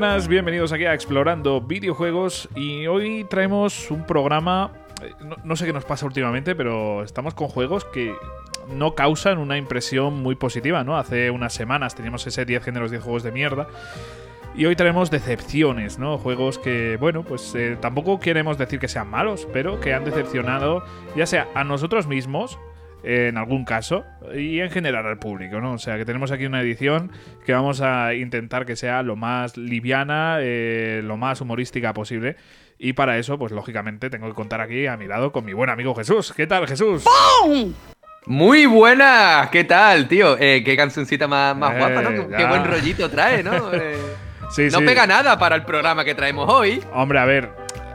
buenas, bienvenidos aquí a Explorando Videojuegos y hoy traemos un programa, eh, no, sé qué nos pasa últimamente, pero estamos con juegos que no causan una impresión muy positiva, ¿no? Hace unas semanas teníamos ese 10 géneros, 10 juegos de mierda. Y hoy traemos decepciones, ¿no? Juegos que, bueno, pues eh, tampoco queremos decir que sean malos, pero que han decepcionado ya sea a nosotros mismos, en algún caso, y en general al público, ¿no? O sea, que tenemos aquí una edición que vamos a intentar que sea lo más liviana, eh, lo más humorística posible. Y para eso, pues lógicamente, tengo que contar aquí a mi lado con mi buen amigo Jesús. ¿Qué tal, Jesús? ¡Bum! Muy buena, ¿qué tal, tío? Eh, qué cancioncita más, más Eh, guapa, ¿no? Qué, ya. qué buen rollito trae, ¿no? Eh, Sí, no sí. pega nada para el programa que traemos hoy. Hombre, a ver,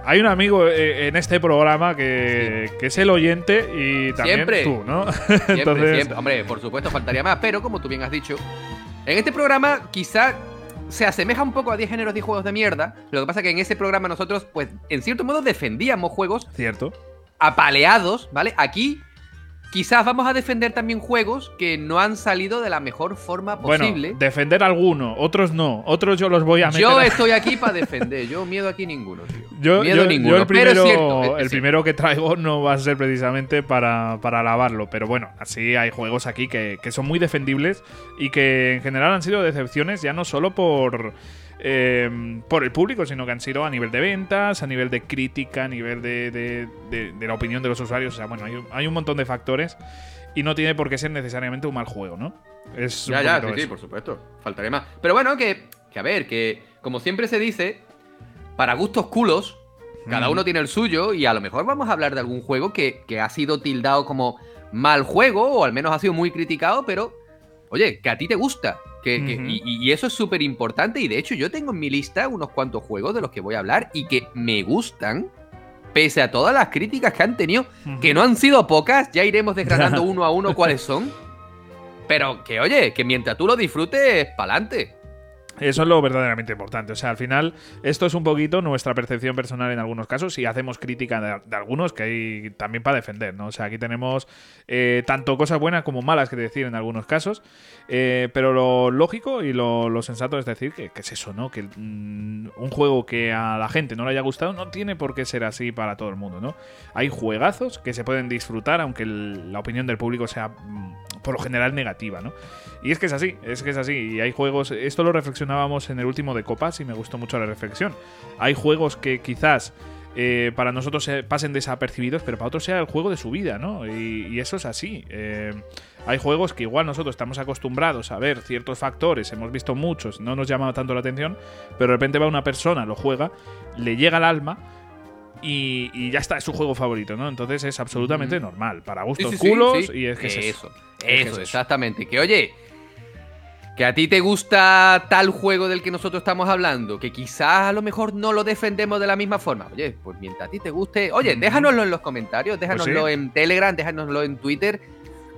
hay un amigo eh, en este programa que, que es el oyente y también Siempre. tú, ¿no? Siempre, Entonces, siempre. Hombre, por supuesto, faltaría más, pero como tú bien has dicho, en este programa quizá se asemeja un poco a 10 géneros de juegos de mierda. Lo que pasa es que en ese programa nosotros, pues, en cierto modo defendíamos juegos cierto. apaleados, ¿vale? Aquí quizás vamos a defender también juegos que no han salido de la mejor forma posible. Bueno, defender alguno, otros no. Otros yo los voy a meter. Yo a- estoy aquí para defender, yo miedo aquí ninguno, tío. Yo, miedo yo- ninguno, yo el pero primero, es cierto. es- el primero que traigo no va a ser precisamente para, para alabarlo, pero bueno, así hay juegos aquí que, que son muy defendibles y que en general han sido decepciones ya no solo por, eh, por el público, sino que han sido a nivel de ventas, a nivel de crítica, a nivel de, de- de- de la opinión de los usuarios. O sea, bueno, hay, un- hay un montón de factores y no tiene por qué ser necesariamente un mal juego, ¿no? Es Ya, ya, sí, por supuesto. Faltaría más. Pero bueno, que, que a ver, que como siempre se dice, para gustos culos, cada Mm. uno tiene el suyo y a lo mejor vamos a hablar de algún juego que, que ha sido tildado como mal juego o al menos ha sido muy criticado, pero oye, que a ti te gusta. Que, y, y eso es súper importante y de hecho yo tengo en mi lista unos cuantos juegos de los que voy a hablar y que me gustan. Pese a todas las críticas que han tenido, que no han sido pocas, ya iremos desgranando uno a uno cuáles son. Pero que oye, que mientras tú lo disfrutes, pa'lante. Eso es lo verdaderamente importante. O sea, al final, esto es un poquito nuestra percepción personal en algunos casos y hacemos crítica de, algunos que hay también para defender, ¿no? O sea, aquí tenemos eh, tanto cosas buenas como malas que decir en algunos casos, eh, pero lo lógico y lo, sensato es decir que, que es eso, ¿no? Que mm, un juego que a la gente no le haya gustado no tiene por qué ser así para todo el mundo, ¿no? Hay juegazos que se pueden disfrutar aunque la opinión del público sea mm, por lo general negativa, ¿no? Y es que es así, es que es así. Y hay juegos, esto lo reflexionábamos en el último de Copas y me gustó mucho la reflexión. Hay juegos que quizás eh, para nosotros se pasen desapercibidos, pero para otros sea el juego de su vida, ¿no? Y, y eso es así. Eh, hay juegos que igual nosotros estamos acostumbrados a ver ciertos factores, hemos visto muchos, no nos llama tanto la atención, pero de repente va una persona, lo juega, le llega al alma. Y, y ya está, es su juego favorito, ¿no? Entonces es absolutamente Ujú. normal. Para gustos sí, sí, culos, sí. y es que es eso. Eso, es eso. exactamente. Que oye, que a ti te gusta tal juego del que nosotros estamos hablando, que quizás a lo mejor no lo defendemos de la misma forma. Oye, pues mientras a ti te guste, oye, déjanoslo en los comentarios, déjanoslo Pues sí. en Telegram, déjanoslo en Twitter.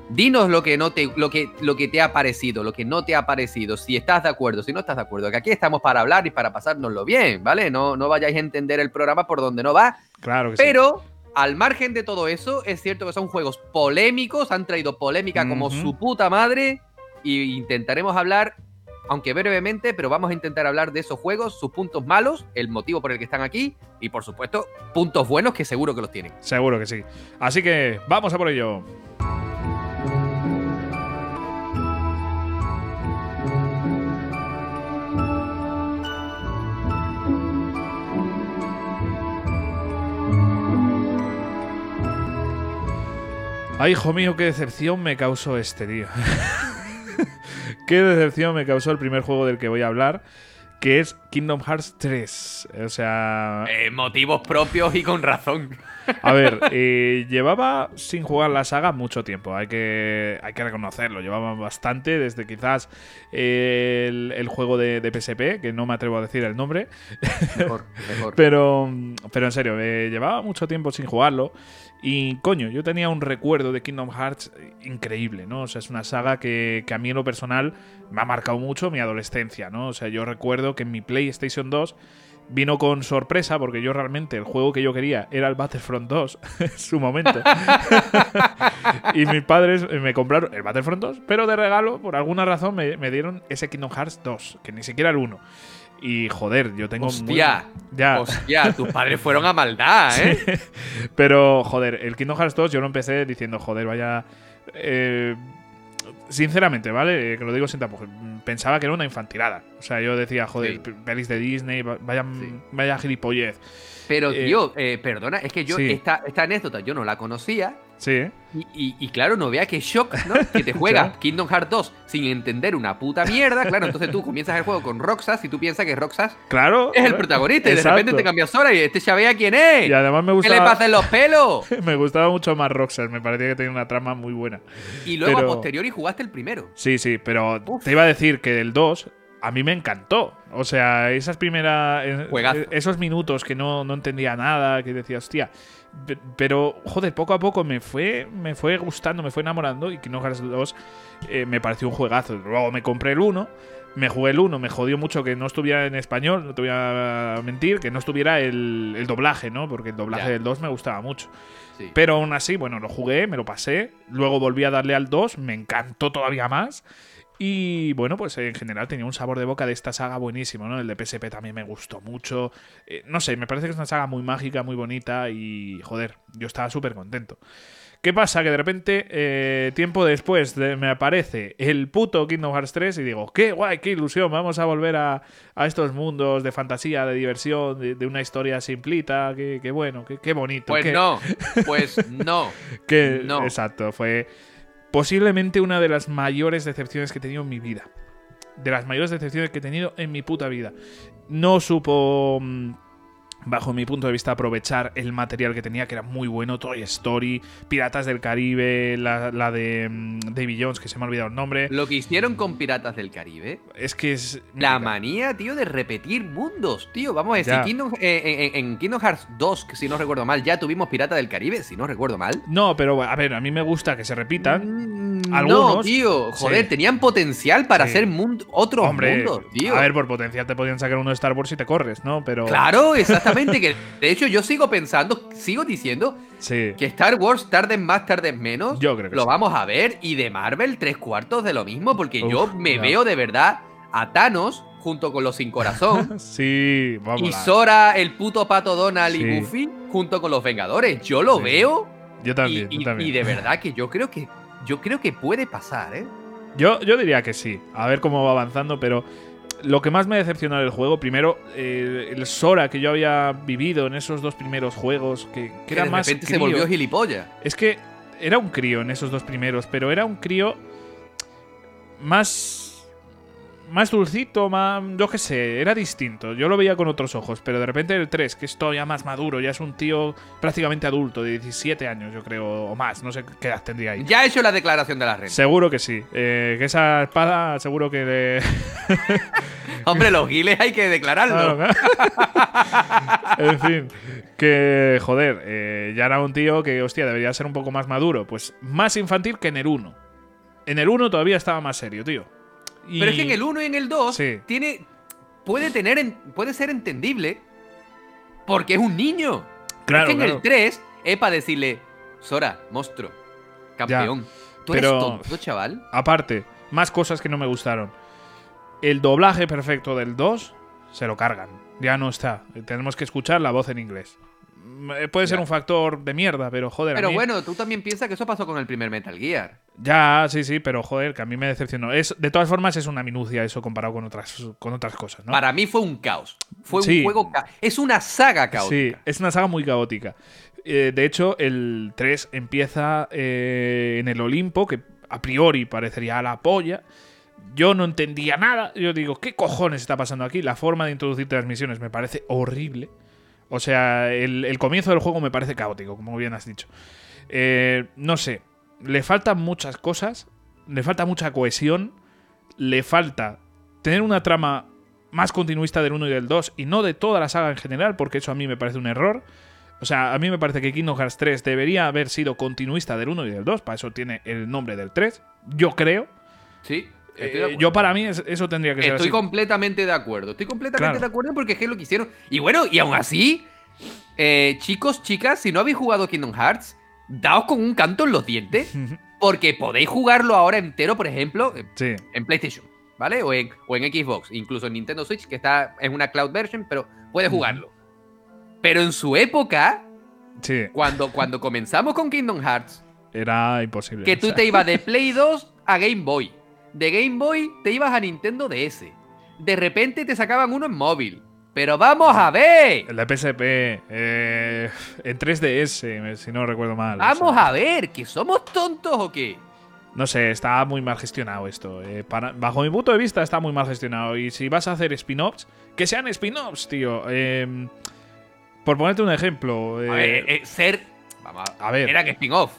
Dinos lo que no te, lo que, lo que te ha parecido, lo que no te ha parecido, si estás de acuerdo, si no estás de acuerdo, que aquí estamos para hablar y para pasárnoslo bien, ¿vale? No, no vayáis a entender el programa por donde no va, Claro que sí. pero al margen de todo eso, es cierto que son juegos polémicos, han traído polémica como su puta madre. Y intentaremos hablar, aunque brevemente, pero vamos a intentar hablar de esos juegos, sus puntos malos, el motivo por el que están aquí y por supuesto puntos buenos que seguro que los tienen. Seguro que sí. Así que vamos a por ello. Ay, hijo mío, qué decepción me causó este, tío. qué decepción me causó el primer juego del que voy a hablar, que es Kingdom Hearts 3. O sea, Eh, motivos propios y con razón. a ver, eh, llevaba sin jugar la saga mucho tiempo, hay que, hay que reconocerlo. Llevaba bastante, desde quizás eh, el, el juego de, de PSP, que no me atrevo a decir el nombre, Mejor, mejor. pero, pero en serio, eh, llevaba mucho tiempo sin jugarlo. Y coño, yo tenía un recuerdo de Kingdom Hearts increíble, ¿no? O sea, es una saga que, que a mí en lo personal me ha marcado mucho mi adolescencia, ¿no? O sea, yo recuerdo que en mi PlayStation 2 vino con sorpresa porque yo realmente el juego que yo quería era el Battlefront 2 en su momento. y mis padres me compraron el Battlefront 2, pero de regalo, por alguna razón, me, me dieron ese Kingdom Hearts 2, que ni siquiera el 1. Y joder, yo tengo. Hostia. Muy... Ya. Hostia, tus padres fueron a maldad, ¿eh? Sí. Pero, joder, el Kingdom Hearts 2 yo lo empecé diciendo, joder, vaya. Eh, sinceramente, ¿vale? Eh, que lo digo sin tampoco. Pensaba que era una infantilada. O sea, yo decía, joder, Sí. pelis de Disney, vaya, Sí. vaya gilipollez. Pero, Eh, tío, eh, perdona, es que yo sí. esta, esta anécdota yo no la conocía. Sí. Y, y- y claro, no vea que shock, ¿no? Que te juegas Ya. Kingdom Hearts 2 sin entender una puta mierda. Claro, entonces tú comienzas el juego con Roxas y tú piensas que Roxas Claro. es el protagonista y de Exacto. repente te cambias hora y este sabía quién es. Y además me ¿Qué le gustaba. pasa en los pelos? Me gustaba mucho más Roxas, me parecía que tenía una trama muy buena. Y luego Pero- a posteriori jugaste el primero. Sí, sí, pero Uf. te iba a decir que el 2 a mí me encantó. O sea, esas primeras. eh, Juegazo. Esos minutos que no, no entendía nada, que decía, hostia. Pe- Pero, joder, poco a poco me fue, me fue gustando, me fue enamorando. Y Kingdom Hearts 2 eh, me pareció un juegazo. Luego me compré el 1. Me jugué el 1, me jodió mucho que no estuviera en español, no te voy a mentir, que no estuviera el, el doblaje, ¿no? Porque el doblaje Ya. del 2 me gustaba mucho. Sí. Pero aún así, bueno, lo jugué, me lo pasé. Luego volví a darle al 2, me encantó todavía más. Y bueno, pues en general tenía un sabor de boca de esta saga buenísimo, ¿no? El de PSP también me gustó mucho. Eh, no sé, me parece que es una saga muy mágica, muy bonita y joder, yo estaba súper contento. ¿Qué pasa? Que de repente, eh, tiempo después, de- me aparece el puto Kingdom Hearts 3 y digo, qué guay, qué ilusión, vamos a volver a, a estos mundos de fantasía, de diversión, de, de una historia simplita, qué, qué bueno, qué, qué bonito. Pues qué- no, pues no. que, No. Exacto, fue posiblemente una de las mayores decepciones que he tenido en mi vida. De las mayores decepciones que he tenido en mi puta vida. No supo, mm, bajo mi punto de vista, aprovechar el material que tenía, que era muy bueno. Toy Story, Piratas del Caribe, la, la de mm, Davy Jones, que se me ha olvidado el nombre. Lo que hicieron con Piratas del Caribe. Es que es... La manía, tío, de repetir mundos, tío. Vamos a decir. Kingdom- eh, en, en Kingdom Hearts 2, que si no recuerdo mal, ya tuvimos Pirata del Caribe, si no recuerdo mal. No, pero a ver, a mí me gusta que se repitan. Mm, Algunos, No, tío, joder, sí. tenían potencial para Sí. hacer mundo- otros Hombre, mundos, tío. a ver, por potencial te podían sacar uno de Star Wars y te corres, ¿no? Pero... Claro, exactamente. Que de hecho, yo sigo pensando, sigo diciendo Sí. que Star Wars tarde más, tarde menos. Yo creo que lo sí. vamos a ver. Y de Marvel, tres cuartos de lo mismo. Porque yo me ya. veo de verdad a Thanos junto con los sin corazón. Sí, vamos. y Sora, el puto pato Donald Sí. y Goofy junto con los Vengadores. Yo lo veo. Yo Y, también, y- yo también. y de verdad que yo creo que. Yo creo que puede pasar, ¿eh? Yo, yo diría que sí. A ver cómo va avanzando, pero lo que más me decepcionó del juego, primero, eh, el Sora que yo había vivido en esos dos primeros juegos, que, que Que era de más repente se volvió gilipollas. Es que era un crío en esos dos primeros, pero era un crío más. Más dulcito, más. Yo qué sé, era distinto. Yo lo veía con otros ojos, pero de repente el 3, que es todo ya más maduro, ya es un tío prácticamente adulto, de 17 años, yo creo, o más, no sé qué edad tendría ahí. Ya he hecho la declaración de la renta. Seguro que sí. Eh, que esa espada, seguro que le. Hombre, los giles hay que declararlo. Claro, claro. en fin, que joder, eh, ya era un tío que, hostia, debería ser un poco más maduro. Pues más infantil que en el 1. En el 1 todavía estaba más serio, tío. Y- Pero es que en el 1 y en el 2 Sí. tiene. Puede tener. en- puede ser entendible. Porque es un niño. Claro, es que en el 3 es para decirle. Sora, monstruo. Campeón. Tú pero- eres tonto, chaval. Aparte, más cosas que no me gustaron. El doblaje perfecto del 2 se lo cargan. Ya no está. Tenemos que escuchar la voz en inglés. Eh, Puede ser Ya. un factor de mierda, pero joder. a Pero mí- bueno, tú también piensas que eso pasó con el primer Metal Gear. Ya, sí, sí, pero joder, que a mí me decepcionó. Es, de todas formas, es una minucia eso comparado con otras, con otras cosas, ¿no? Para mí fue un caos. Fue Sí. un juego. ca- Es una saga sí, caótica. es una saga muy caótica. Eh, de hecho, el 3 empieza eh, en el Olimpo, que a priori parecería a la polla. Yo no entendía nada. Yo digo, ¿qué cojones está pasando aquí? La forma de introducir transmisiones me parece horrible. O sea, el, el comienzo del juego me parece caótico, como bien has dicho. Eh, no sé, le faltan muchas cosas, le falta mucha cohesión, le falta tener una trama más continuista del 1 y del 2 y no de toda la saga en general, porque eso a mí me parece un error. O sea, a mí me parece que Kingdom Hearts 3 debería haber sido continuista del 1 y del 2, para eso tiene el nombre del 3, yo creo. Sí. Eh, yo para mí es- eso tendría que ser Estoy así. completamente de acuerdo. Estoy completamente Claro. de acuerdo porque es que lo que hicieron. Y bueno, y aún así, eh, chicos, chicas, si no habéis jugado Kingdom Hearts, daos con un canto en los dientes. Porque podéis jugarlo ahora entero, por ejemplo, en- Sí, en PlayStation. ¿vale? O en, o en Xbox, incluso en Nintendo Switch, que está en una cloud version, pero puedes jugarlo. Pero en su época, Sí, cuando, cuando comenzamos con Kingdom Hearts, era imposible. que o tú sea, te ibas de Play 2 a Game Boy. De Game Boy te ibas a Nintendo DS. De repente te sacaban uno en móvil. Pero vamos a ver. El de PSP, eh, en 3DS, si no recuerdo mal. o Vamos sea, a ver, ¿que somos tontos o qué? No sé, está muy mal gestionado esto. eh, para- bajo mi punto de vista está muy mal gestionado. Y si vas a hacer spin-offs, que sean spin-offs, tío. eh, por ponerte un ejemplo. A ver, eh, ser. Vamos a, a ver. Eran spin-off.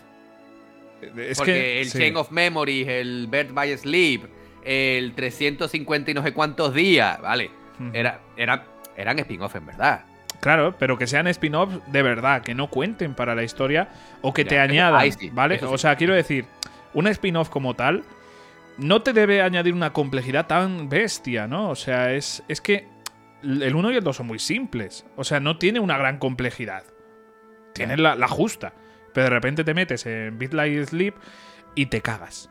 es Porque que, el sí. Chain of Memories, el Bird by Sleep, el 350 y no sé cuántos días, ¿vale? Era, era, eran spin-off en verdad. Claro, pero que sean spin-offs de verdad, que no cuenten para la historia o que Ya, te añadan, ahí sí, ¿vale? sí. O sea, quiero decir, un spin-off como tal no te debe añadir una complejidad tan bestia, ¿no? O sea, es, es que el 1 y el 2 son muy simples. O sea, no tiene una gran complejidad. Tiene la, la justa. Pero de repente te metes en Like Sleep y te cagas.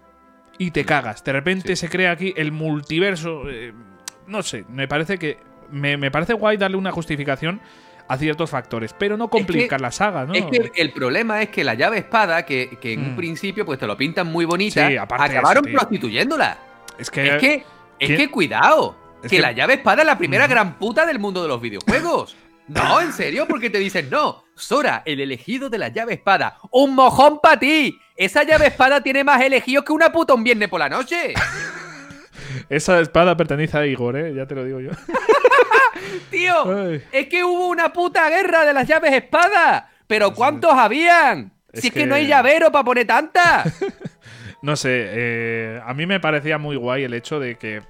Y te cagas. De repente se crea aquí el multiverso. eh, no sé, me parece que. Me, me parece guay darle una justificación a ciertos factores, pero no complicar la saga, ¿no? Es que el problema es que la llave espada, que, que en un Mm. principio pues te lo pintan muy bonita, Sí, acabaron eso, prostituyéndola. es que. Es que, es ¿quién- que cuidado, Es que, la llave espada es la primera gran puta del mundo de los videojuegos. No, en serio, porque te dicen, no, Sora, el elegido de la llave espada. ¡Un mojón para ti! Esa llave espada tiene más elegidos que una puta un viernes por la noche. Esa espada pertenece a Igor, ¿eh? Ya te lo digo yo. Tío, Ay. es que hubo una puta guerra de las llaves espada. Pero ¿cuántos habían? Es si es que... que- no hay llavero para poner tantas. No sé, eh, a mí me parecía muy guay el hecho de que,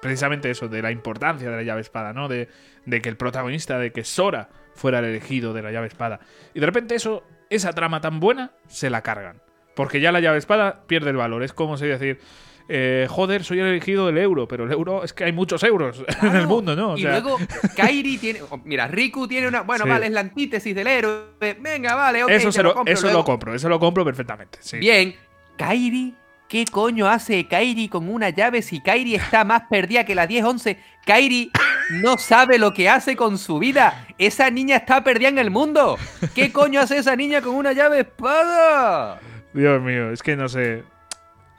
precisamente eso, de la importancia de la llave espada, ¿no? De, de que el protagonista, de que Sora fuera el elegido de la llave espada. Y de repente eso, esa trama tan buena, se la cargan. Porque ya la llave espada pierde el valor. Es como si decir, eh, joder, soy el elegido del euro, pero el euro es que hay muchos euros en el mundo, ¿no? O y luego Kairi tiene. oh, Mira, Riku tiene una. Bueno, Sí. vale, es la antítesis del héroe. Venga, vale, ok. eso, se lo, compro. eso Luego, lo compro, eso lo compro perfectamente. Sí. Bien, Kairi. ¿Qué coño hace Kairi con una llave si Kairi está más perdida que la 10-11? Kairi no sabe lo que hace con su vida. Esa niña está perdida en el mundo. ¿Qué coño hace esa niña con una llave espada? Dios mío, es que no sé.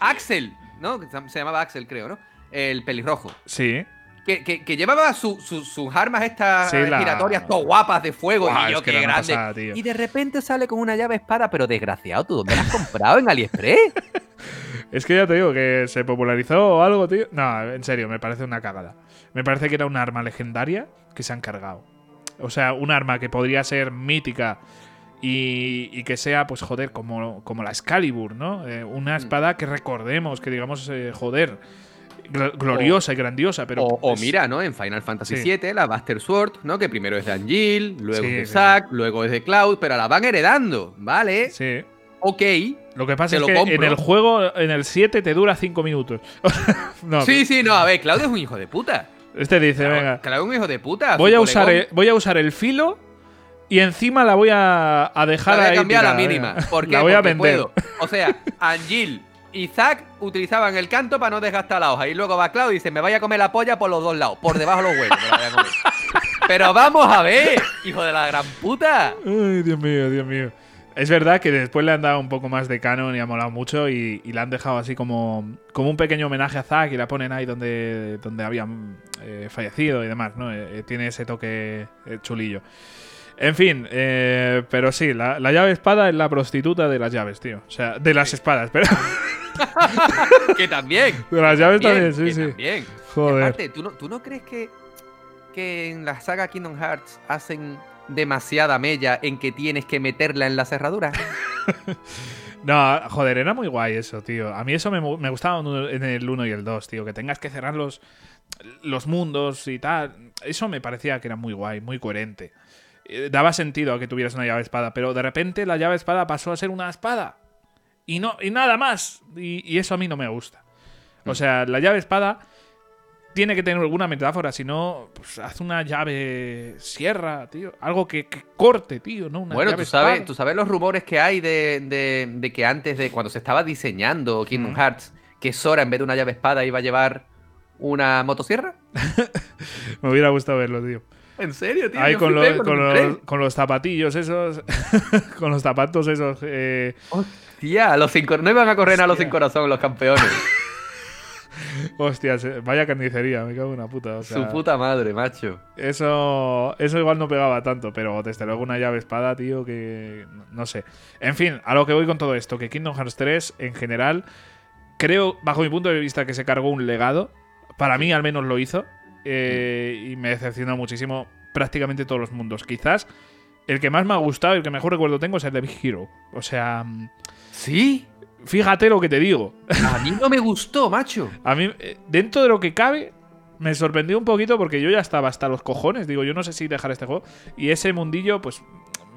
Axel, ¿no? Se llamaba Axel, creo, ¿no? El pelirrojo. Sí. Que, que- que llevaba su- su- sus armas estas Sí, la- giratorias todas guapas de fuego. Y yo, qué grande. pasada. Y de repente sale con una llave espada, pero desgraciado, ¿tú dónde la has comprado? ¿En AliExpress? Es que ya te digo que se popularizó o algo, tío. No, en serio, me parece una cagada. Me parece que era un arma legendaria que se han cargado. O sea, un arma que podría ser mítica y, y que sea, pues joder, como, como la Excalibur, ¿no? Eh, una espada que recordemos, que digamos, eh, joder, gl- gloriosa y grandiosa, pero... o, mira, ¿no? En Final Fantasy Sí. VII, la Buster Sword, ¿no? Que primero es de Angel, luego Sí, es de. Zack, luego es de Cloud, pero la van heredando, ¿vale? Sí. Ok. Lo que pasa es que compro. en el juego, en el 7, te dura 5 minutos. no, Sí, sí, no, a ver, Cloud es un hijo de puta. Este dice, venga, Cloud es un hijo de puta. voy a, usar el, voy a usar el filo y encima la voy a, a dejar La voy a ahí cambiar a la mínima. venga. ¿Por qué? La voy a Porque vender. puedo. O sea, Angel y Zack utilizaban el canto para no desgastar la hoja. Y luego va Cloud y dice, me vaya a comer la polla por los dos lados. Por debajo de los huevos. me la voy a comer. Pero vamos a ver, hijo de la gran puta. Ay, Dios mío, Dios mío. Es verdad que después le han dado un poco más de canon y ha molado mucho y, y la han dejado así como, como un pequeño homenaje a Zack y la ponen ahí donde, donde habían eh, fallecido y demás, ¿no? Eh, eh, tiene ese toque eh, chulillo. En fin, eh, pero sí, la, la llave espada es la prostituta de las llaves, tío. O sea, de las espadas, pero Que también. de las llaves Bien, también, sí, que sí. también. Y Joder. aparte, ¿tú no, ¿tú no crees que, que en la saga Kingdom Hearts hacen demasiada mella en que tienes que meterla en la cerradura? No, joder, era muy guay eso, tío. A mí eso me, me gustaba en el 1 y el 2, tío. Que tengas que cerrar los, los mundos y tal. Eso me parecía que era muy guay, muy coherente. Eh, Daba sentido a que tuvieras una llave espada, pero de repente la llave espada pasó a ser una espada. Y, no, y nada más. Y, y eso a mí no me gusta. O sea, la llave espada tiene que tener alguna metáfora, si no, pues haz una llave sierra, tío. Algo que, que corte, tío, ¿no? Una bueno, llave tú sabes, espada. tú sabes los rumores que hay de, de- de que antes de cuando se estaba diseñando Kingdom Mm. Hearts, que Sora en vez de una llave espada iba a llevar una motosierra? Me hubiera gustado verlo, tío. ¿En serio, tío? Ahí con, los- con, los, con los zapatillos esos. con los zapatos esos. eh, Hostia, los sin cor- no iban a correr a los sin corazón los campeones. hostias, vaya carnicería, me cago en una puta. o sea, Su puta madre, macho. Eso, eso igual no pegaba tanto, pero desde luego una llave espada, tío, que no sé. En fin, a lo que voy con todo esto, que Kingdom Hearts 3 en general, creo, bajo mi punto de vista, que se cargó un legado. Para mí al menos lo hizo. Eh, y me decepcionó muchísimo prácticamente todos los mundos. Quizás el que más me ha gustado y el que mejor recuerdo tengo es el de Big Hero. O sea, mm, ¿Sí? fíjate lo que te digo. A mí no me gustó, macho. A mí, eh, dentro de lo que cabe, me sorprendió un poquito porque yo ya estaba hasta los cojones. Digo, yo no sé si dejar este juego. Y ese mundillo, pues,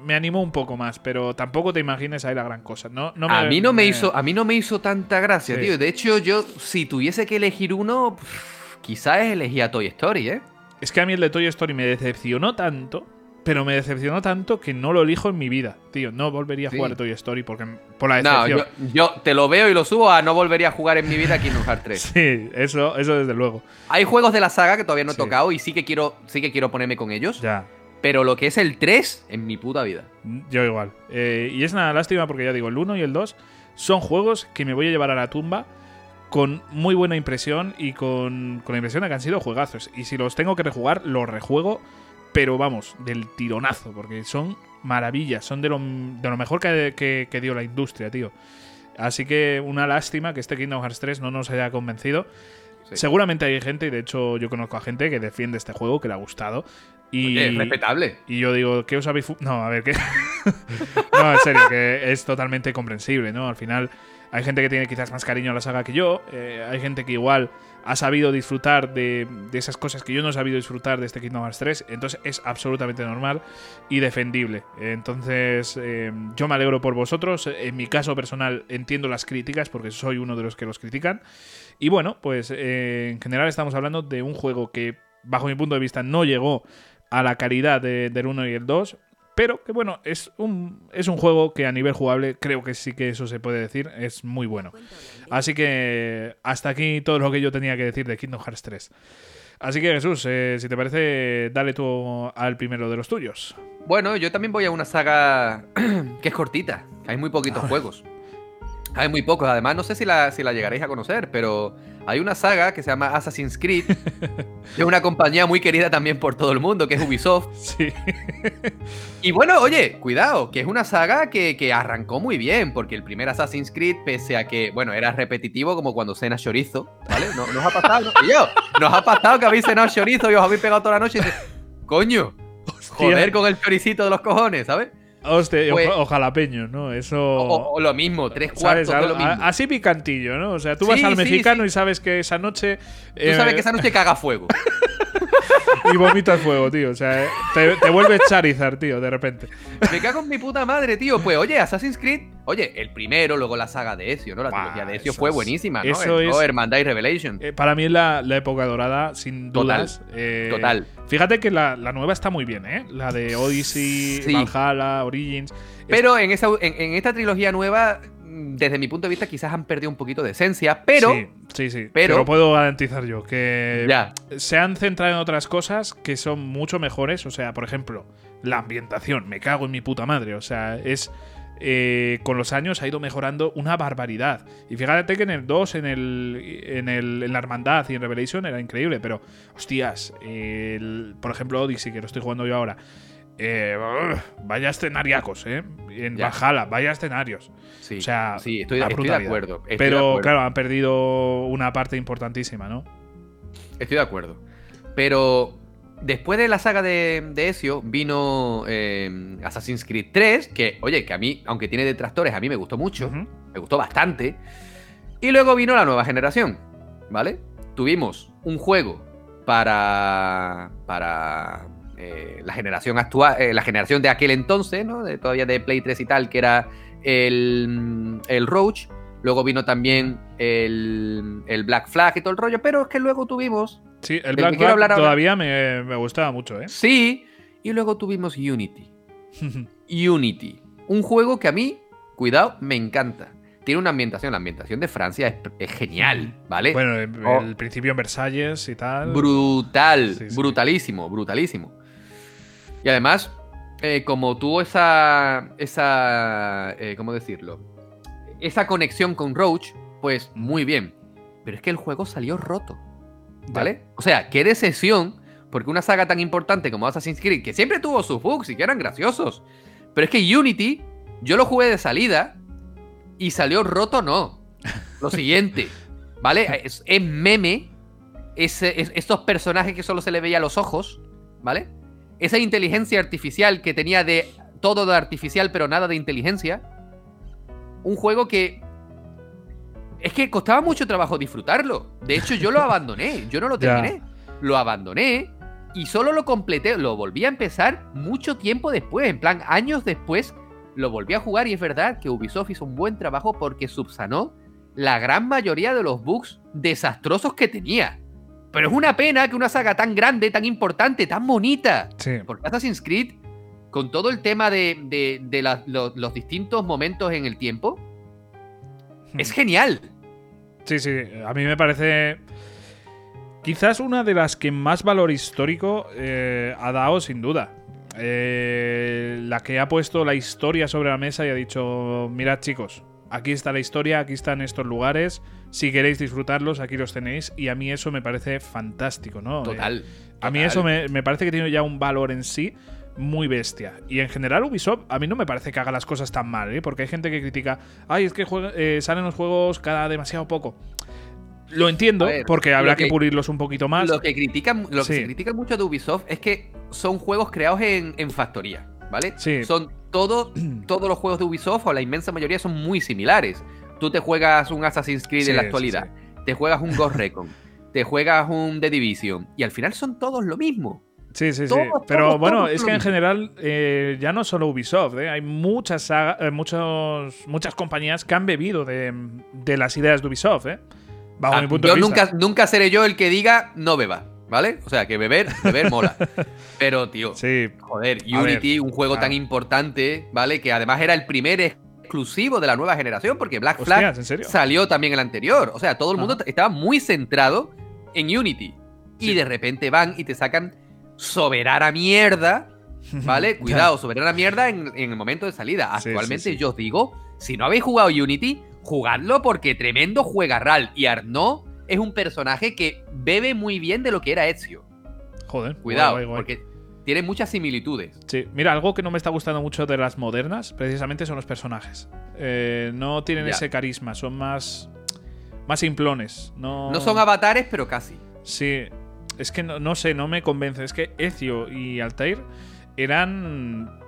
me animó un poco más. Pero tampoco te imagines ahí la gran cosa. No, no a mí no me hizo, a mí no me hizo tanta gracia, Sí. tío. De hecho, yo, si tuviese que elegir uno, pff, quizás elegía Toy Story, ¿eh? Es que a mí el de Toy Story me decepcionó tanto. Pero me decepcionó tanto que no lo elijo en mi vida, tío. No volvería a Sí. jugar a Toy Story porque por la No, decepción. yo, yo te lo veo y lo subo a no volvería a jugar en mi vida Kingdom Hearts 3. Sí, eso, eso desde luego. Hay juegos de la saga que todavía no he Sí. tocado y sí que quiero, sí que quiero ponerme con ellos. Ya. Pero lo que es el 3, en mi puta vida. Yo igual. Eh, y es una lástima porque ya digo, el 1 y el 2 son juegos que me voy a llevar a la tumba con muy buena impresión y con, con la impresión de que han sido juegazos. Y si los tengo que rejugar, los rejuego, pero vamos, del tironazo, porque son maravillas, son de lo, de lo mejor que, que- que dio la industria, tío. Así que una lástima que este Kingdom Hearts 3 no nos haya convencido. Sí. Seguramente hay gente, y de hecho yo conozco a gente que defiende este juego, que le ha gustado. Y, Oye, es respetable. y yo digo, ¿qué os habéis.? No, a ver, ¿qué? no, en serio, que es totalmente comprensible, ¿no? Al final, hay gente que tiene quizás más cariño a la saga que yo. eh, hay gente que igual ha sabido disfrutar de, esas cosas que yo no he sabido disfrutar de este Kingdom Hearts 3. Entonces, es absolutamente normal y defendible. Entonces, eh, yo me alegro por vosotros. En mi caso personal, entiendo las críticas porque soy uno de los que los critican. Y bueno, pues eh, en general estamos hablando de un juego que, bajo mi punto de vista, no llegó a la calidad de- del 1 y el 2. Pero que bueno, es un, es un juego que a nivel jugable creo que sí que eso se puede decir, es muy bueno. Así que hasta aquí todo lo que yo tenía que decir de Kingdom Hearts 3. Así que Jesús, eh, si te parece, dale tú al primero de los tuyos. Bueno, yo también voy a una saga que es cortita. Hay muy poquitos juegos. Hay muy pocos. Además, no sé si la, si la llegaréis a conocer, pero hay una saga que se llama Assassin's Creed. de una compañía muy querida también por todo el mundo, que es Ubisoft. Sí. Y bueno, oye, cuidado, que es una saga que, que arrancó muy bien, porque el primer Assassin's Creed, pese a que, bueno, era repetitivo como cuando cenas chorizo, ¿vale? No, nos ha pasado, ¿no? Yo, nos ha pasado que habéis cenado chorizo y os habéis pegado toda la noche y dices, coño, joder con el choricito de los cojones, ¿sabes? Hostia, Pues- o, o jalapeño, ¿no? Eso. O, o lo mismo, tres ¿sabes? cuartos de lo mismo. Así picantillo, ¿no? O sea, tú vas al sí, mexicano sí. y sabes que esa noche. Tú eh, sabes que esa noche caga fuego. Y vomitas fuego, tío. O sea, te, te vuelves Charizard, tío, de repente. Me cago en mi puta madre, tío. Pues oye, Assassin's Creed, oye, el primero, luego la saga de Ezio, ¿no? La trilogía de Ezio fue buenísima, ¿no? eso El- es-. Hermandad y Revelation. Eh, para mí es la, la época dorada, sin Total, dudas. Eh, total. Fíjate que la, la nueva está muy bien, ¿eh? La de Odyssey, Sí. Valhalla, Origins. Pero en, esa, en, en esta trilogía nueva, desde mi punto de vista, quizás han perdido un poquito de esencia, pero. Sí, sí, sí. pero- lo puedo garantizar yo. Que Ya. se han centrado en otras cosas que son mucho mejores. O sea, por ejemplo, la ambientación. Me cago en mi puta madre. O sea, es. eh, con los años ha ido mejorando una barbaridad. Y fíjate que en el 2, en, el, en, el, en la Hermandad y en Revelation era increíble, pero, hostias, el- por ejemplo, Odyssey, que lo estoy jugando yo ahora, eh, vaya escenariacos, ¿eh? En Ya. Vaya escenarios. Sí, O sea, sí estoy, la estoy de acuerdo. estoy de Pero, acuerdo. claro, han perdido una parte importantísima, ¿no? Estoy de acuerdo. Pero después de la saga de, de Ezio vino eh, Assassin's Creed 3, que, oye, que a mí, aunque tiene detractores, a mí me gustó mucho, me gustó bastante. Y luego vino la nueva generación, ¿vale? Tuvimos un juego para, para eh, la generación actual, eh, la generación de aquel entonces, ¿no? De, todavía de Play 3 y tal, que era el, el Roach. Luego vino también el, el Black Flag y todo el rollo, pero es que luego tuvimos Sí, el que Black Flag ahora- todavía me, me gustaba mucho, ¿eh? Sí, y luego tuvimos Unity. Unity. Un juego que a mí, cuidado, me encanta. tiene una ambientación. La ambientación de Francia es, es genial, ¿vale? Bueno, el, Oh. el principio en Versalles y tal. Brutal, Sí, sí. brutalísimo, brutalísimo. Y además, eh, como tuvo esa, esa, eh, ¿cómo decirlo? Esa conexión con Roach, pues muy bien. Pero es que el juego salió roto, ¿vale? O sea, qué decepción, porque una saga tan importante como Assassin's Creed, que siempre tuvo sus bugs y que eran graciosos, pero es que Unity, yo lo jugué de salida y salió roto, no. Lo siguiente, ¿vale? Es, es meme ese- es- estos personajes que solo se le veía los ojos, ¿vale? Esa inteligencia artificial que tenía de todo de artificial pero nada de inteligencia. Un juego que es que costaba mucho trabajo disfrutarlo. De hecho, yo lo abandoné, yo no lo terminé. Lo abandoné y solo lo completé, lo volví a empezar mucho tiempo después, en plan años después, lo volví a jugar y es verdad que Ubisoft hizo un buen trabajo porque subsanó la gran mayoría de los bugs desastrosos que tenía. Pero es una pena que una saga tan grande, tan importante, tan bonita, Sí. porque Assassin's Creed, con todo el tema de, de- de la- los distintos momentos en el tiempo, es genial. Sí, sí, a mí me parece quizás una de las que más valor histórico eh, ha dado, sin duda. Eh, la que ha puesto la historia sobre la mesa y ha dicho, mirad chicos, aquí está la historia, aquí están estos lugares, si queréis disfrutarlos, aquí los tenéis, y a mí eso me parece fantástico, ¿no? Eh, Total. a mí eso me, me parece que tiene ya un valor en sí muy bestia. Y en general Ubisoft a mí no me parece que haga las cosas tan mal, ¿eh? porque hay gente que critica, ay, es que juega- eh, salen los juegos cada demasiado poco. Lo entiendo, ver, porque habrá que, que- pulirlos un poquito más. Lo que critican, lo que se critica mucho de Ubisoft es que son juegos creados en, en factoría, ¿vale? Sí. Son todo, todos los juegos de Ubisoft, o la inmensa mayoría, son muy similares. Tú te juegas un Assassin's Creed Sí, en la sí, actualidad, te juegas un Ghost Recon, te juegas un The Division, y al final son todos lo mismo. Sí, sí, sí. Todos, Pero todos, bueno, todos es que en general eh, ya no solo Ubisoft, ¿eh? hay muchas, saga- eh, muchos, muchas compañías que han bebido de, de las ideas de Ubisoft, ¿eh? Bajo Ah, mi punto yo de vista. nunca, nunca seré yo el que diga no beba, ¿vale? O sea, que beber, beber mola. Pero, tío, Sí, Joder, Unity, un juego tan importante, ¿vale? Que además era el primer exclusivo de la nueva generación, porque Black Flag salió también el anterior. O sea, todo el mundo estaba muy centrado en Unity. Y de repente van y te sacan soberana mierda, ¿vale? Cuidado, soberana mierda en, en el momento de salida. Actualmente sí. yo os digo, si no habéis jugado Unity, jugadlo porque tremendo juegarral. Y Arnaud es un personaje que bebe muy bien de lo que era Ezio. Joder, Cuidado, guay, guay, guay. porque tiene muchas similitudes. Sí, mira, algo que no me está gustando mucho de las modernas, precisamente son los personajes. Eh, no tienen Ya. ese carisma, son más. más simplones. No, No son avatares, pero casi. Sí, es que no, no sé, no me convence. Es que Ezio y Altair eran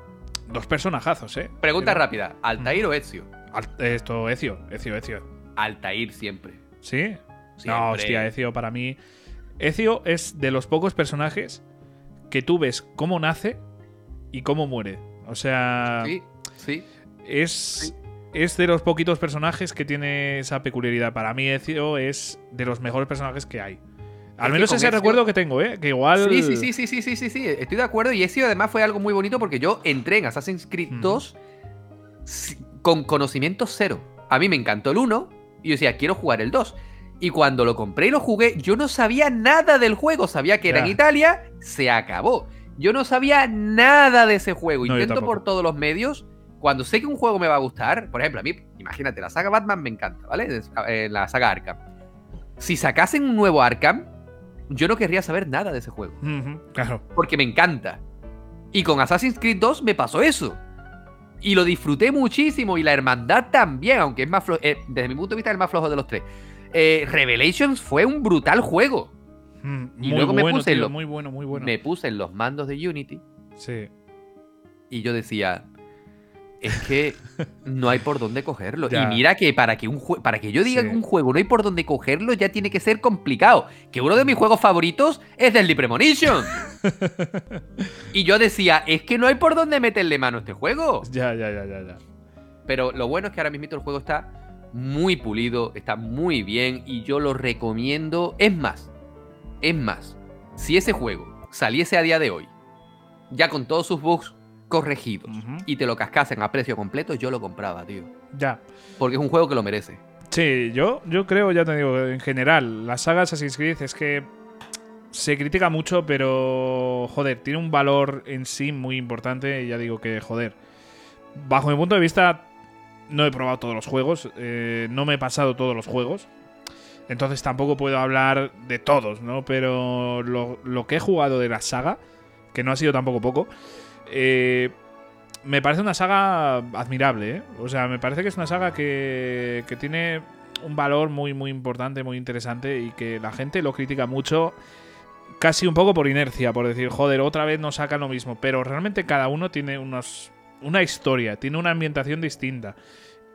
dos personajazos, ¿eh? Pregunta rápida: ¿Altair o Ezio? Al- esto, Ezio, Ezio, Ezio. Altair siempre. ¿Sí? Siempre. No, hostia, Ezio para mí. Ezio es de los pocos personajes que tú ves cómo nace y cómo muere. O sea, Sí, sí. es, es de los poquitos personajes que tiene esa peculiaridad. Para mí, Ezio es de los mejores personajes que hay. Al menos ese Ezio- recuerdo que tengo, ¿eh? Que igual. Sí, sí, sí, sí, sí, sí, sí, sí, estoy de acuerdo. Y Ezio además fue algo muy bonito porque yo entré en Assassin's Creed Ujú. 2 si- con conocimiento cero. A mí me encantó el 1 y yo decía, quiero jugar el 2. Y cuando lo compré y lo jugué, yo no sabía nada del juego. Sabía que era en. Italia, se acabó. Yo no sabía nada de ese juego. No, Intento por todos los medios. Cuando sé que un juego me va a gustar, por ejemplo, a mí, imagínate, la saga Batman me encanta, ¿vale? Eh, la saga Arkham. Si sacasen un nuevo Arkham, yo no querría saber nada de ese juego claro. porque me encanta. Y con Assassin's Creed 2 me pasó eso. Y lo disfruté muchísimo. Y la hermandad también, aunque es más flojo. eh, desde mi punto de vista, es el más flojo de los tres. Eh, Revelations fue un brutal juego. Mm, Y muy luego me bueno, puse tío, muy bueno, muy bueno. Me puse en los mandos de Unity Sí. y yo decía. Es que no hay por dónde cogerlo. Ya. Y mira que para que un para que yo diga Sí. que un juego no hay por dónde cogerlo, ya tiene que ser complicado. Que uno de mis juegos favoritos es Deadly Premonition. y yo decía, es que no hay por dónde meterle mano a este juego. Ya, ya, ya, ya, ya. Pero lo bueno es que ahora mismo el juego está muy pulido, está muy bien y yo lo recomiendo. Es más, es más, si ese juego saliese a día de hoy, ya con todos sus bugs corregidos y te lo cascasen a precio completo, yo lo compraba, tío. Ya. Porque es un juego que lo merece. Sí, yo, yo creo, ya te digo, en general, la saga Assassin's Creed es que se critica mucho, pero joder, tiene un valor en sí muy importante. Y ya digo que, joder, bajo mi punto de vista, no he probado todos los juegos, eh, no me he pasado todos los juegos. Entonces tampoco puedo hablar de todos, ¿no? Pero lo, que he jugado de la saga, que no ha sido tampoco poco, eh, me parece una saga admirable, ¿eh? O sea, me parece que es una saga que, que tiene un valor muy, muy importante, muy interesante y que la gente lo critica mucho, casi un poco por inercia, por decir, joder, otra vez nos sacan lo mismo. Pero realmente cada uno tiene unos, una historia, tiene una ambientación distinta.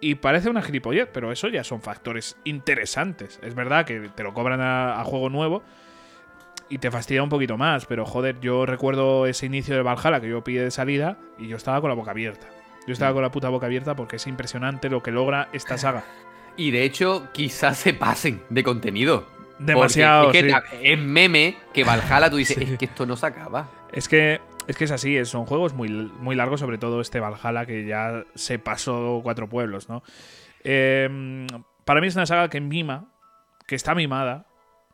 Y parece una gilipollez, pero eso ya son factores interesantes. Es verdad que te lo cobran a, a juego nuevo y te fastidia un poquito más, pero joder, yo recuerdo ese inicio de Valhalla que yo pillé de salida y yo estaba con la boca abierta. Yo estaba con la puta boca abierta porque es impresionante lo que logra esta saga. Y de hecho, quizás se pasen de contenido. Demasiado. Es, que sí. ta- es meme que Valhalla tú dices, Sí. es que esto no se acaba. Es que es que es así, son juegos muy, muy largos, sobre todo este Valhalla que ya se pasó cuatro pueblos, ¿no? Eh, para mí es una saga que mima, que está mimada,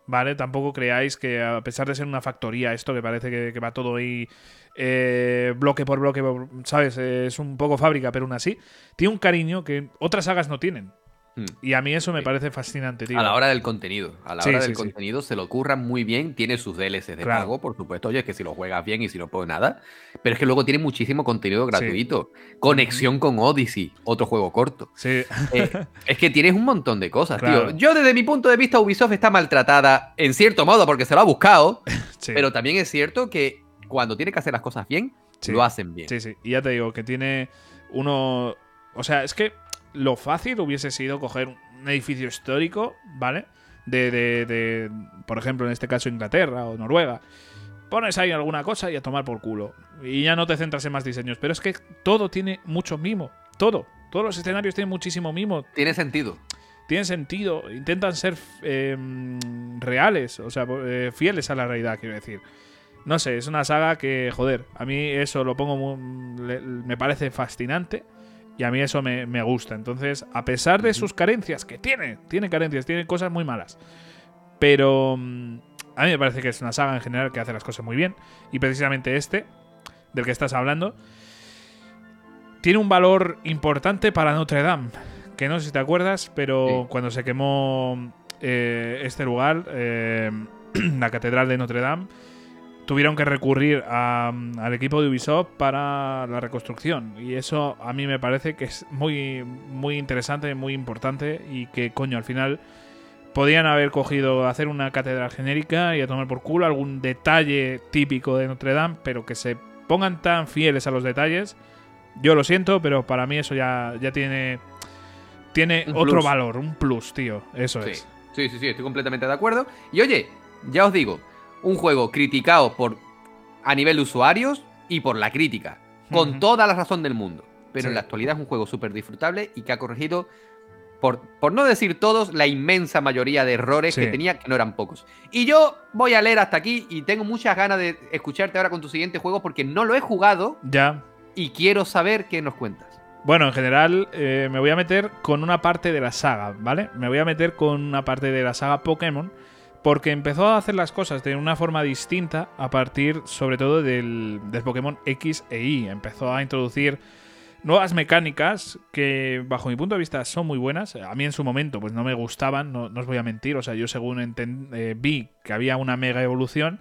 ¿vale? Tampoco creáis que a pesar de ser una factoría, esto que parece que, va todo ahí eh, bloque por bloque, ¿sabes? Eh, es un poco fábrica, pero aún así, tiene un cariño que otras sagas no tienen. Hmm. Y a mí eso me parece fascinante, tío. A la hora del contenido. A la Sí, hora del sí. contenido se lo curran muy bien. Tiene sus DLCs de Claro. pago, por supuesto. Oye, es que si lo juegas bien y si no, pues nada. Pero es que luego tiene muchísimo contenido gratuito. Conexión con Odyssey, otro juego corto. Sí, Eh, es que tienes un montón de cosas, Claro. tío. Yo, desde mi punto de vista, Ubisoft está maltratada en cierto modo porque se lo ha buscado. sí. Pero también es cierto que cuando tiene que hacer las cosas bien, lo hacen bien. Sí, sí. Y ya te digo que tiene uno. O sea, es que lo fácil hubiese sido coger un edificio histórico, ¿vale? De, de, de, por ejemplo, en este caso Inglaterra o Noruega. Pones ahí alguna cosa y a tomar por culo. Y ya no te centras en más diseños. Pero es que todo tiene mucho mimo. Todo. Todos los escenarios tienen muchísimo mimo. Tiene sentido. Tienen sentido. Intentan ser eh, reales. O sea, eh, fieles a la realidad, quiero decir. No sé, es una saga que, joder, a mí eso lo pongo muy- le- me parece fascinante y a mí eso me, me gusta. Entonces, a pesar de sus carencias, que tiene, tiene carencias, tiene cosas muy malas, pero mm, a mí me parece que es una saga en general que hace las cosas muy bien y precisamente este, del que estás hablando, tiene un valor importante para Notre Dame, que no sé si te acuerdas, pero Sí. cuando se quemó eh, este lugar, eh, la Catedral de Notre Dame, tuvieron que recurrir a- al equipo de Ubisoft para la reconstrucción. Y eso a mí me parece que es muy, muy interesante, muy importante y que, coño, al final podían haber cogido, hacer una catedral genérica y a tomar por culo algún detalle típico de Notre Dame, pero que se pongan tan fieles a los detalles. Yo lo siento, pero para mí eso ya, ya tiene, tiene Un otro plus. valor, un plus, tío. Eso Sí. es. sí, sí, sí, estoy completamente de acuerdo. Y oye, ya os digo, un juego criticado por a nivel de usuarios y por la crítica, con toda la razón del mundo. Pero Sí. en la actualidad es un juego súper disfrutable y que ha corregido, por, por no decir todos, la inmensa mayoría de errores Sí. que tenía, que no eran pocos. Y yo voy a leer hasta aquí y tengo muchas ganas de escucharte ahora con tu siguiente juego porque no lo he jugado Ya. y quiero saber qué nos cuentas. Bueno, en general eh, me voy a meter con una parte de la saga, ¿vale? Me voy a meter con una parte de la saga Pokémon porque empezó a hacer las cosas de una forma distinta a partir sobre todo del, del Pokémon X e Y. Empezó a introducir nuevas mecánicas que bajo mi punto de vista son muy buenas. A mí en su momento pues no me gustaban, no, os voy a mentir. O sea, yo según eh, vi que había una mega evolución,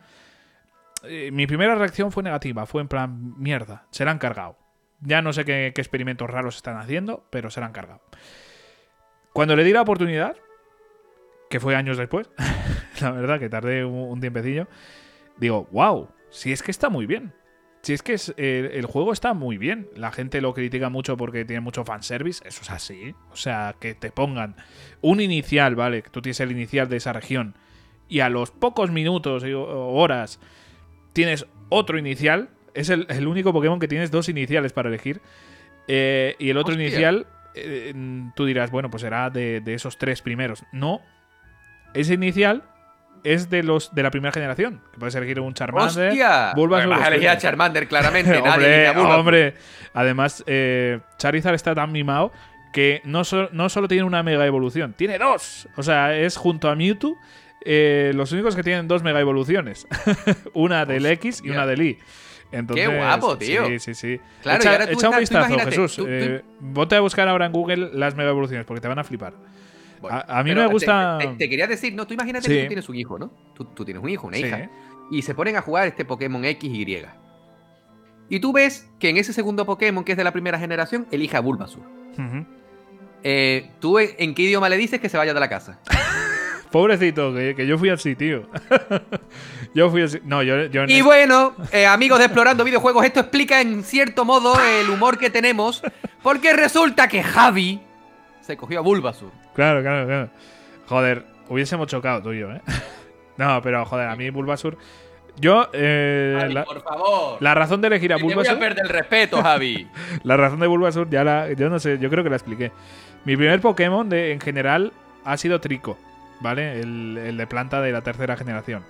eh, mi primera reacción fue negativa. Fue en plan, mierda, se la han cargado. Ya no sé qué, qué experimentos raros están haciendo, pero se la han cargado. Cuando le di la oportunidad, que fue años después, la verdad que tardé un, un tiempecillo, digo, wow, si es que está muy bien. Si es que es, eh, el juego está muy bien. La gente lo critica mucho porque tiene mucho fanservice. Eso es así. O sea, que te pongan un inicial, ¿vale? Que tú tienes el inicial de esa región. Y a los pocos minutos o horas tienes otro inicial. Es el, el único Pokémon que tienes dos iniciales para elegir. Eh, y el otro Hostia. inicial, eh, tú dirás, bueno, pues será de, de esos tres primeros. No. Ese inicial es de los de la primera generación. Que puedes elegir un Charmander, ¡Hostia! Bulbasaur. Vas a elegir a. Charmander, claramente. nadie hombre, Bulbasaur. hombre. Además, eh, Charizard está tan mimado que no, so- no solo tiene una mega evolución, tiene dos. O sea, es junto a Mewtwo eh, los únicos que tienen dos mega evoluciones. una del X y Hostia. una del Y. Entonces, guapo, tío. Sí, sí, sí. Claro, echa y ahora tú echa un estás- vistazo, Jesús. tú- tú- eh, Ponte a buscar ahora en Google las mega evoluciones porque te van a flipar. A- a mí pero me gusta- Te, te- te quería decir, no, tú imagínate Sí. que tú tienes un hijo, ¿no? Tú, tú tienes un hijo, una Sí. hija. Y se ponen a jugar este Pokémon X y Y. Y tú ves que en ese segundo Pokémon, que es de la primera generación, elija a Bulbasaur. Ujú. Eh, ¿Tú en, en qué idioma le dices que se vaya de la casa? Pobrecito, que, que yo fui así, tío. yo fui así. No, yo, yo Y bueno, eh, amigos de Explorando Videojuegos, esto explica en cierto modo el humor que tenemos, porque resulta que Javi se cogió a Bulbasaur. Claro, claro, claro. Joder, hubiésemos chocado tú y yo, ¿eh? no, pero joder, a mí Bulbasur. Yo, eh, Javi, la, por favor. la razón de elegir a que te voy a Bulbasur. perder el respeto, Javi. La razón de Bulbasur ya la. Yo no sé, yo creo que la expliqué. Mi primer Pokémon de, en general ha sido Trico, ¿vale? El, el de planta de la tercera generación.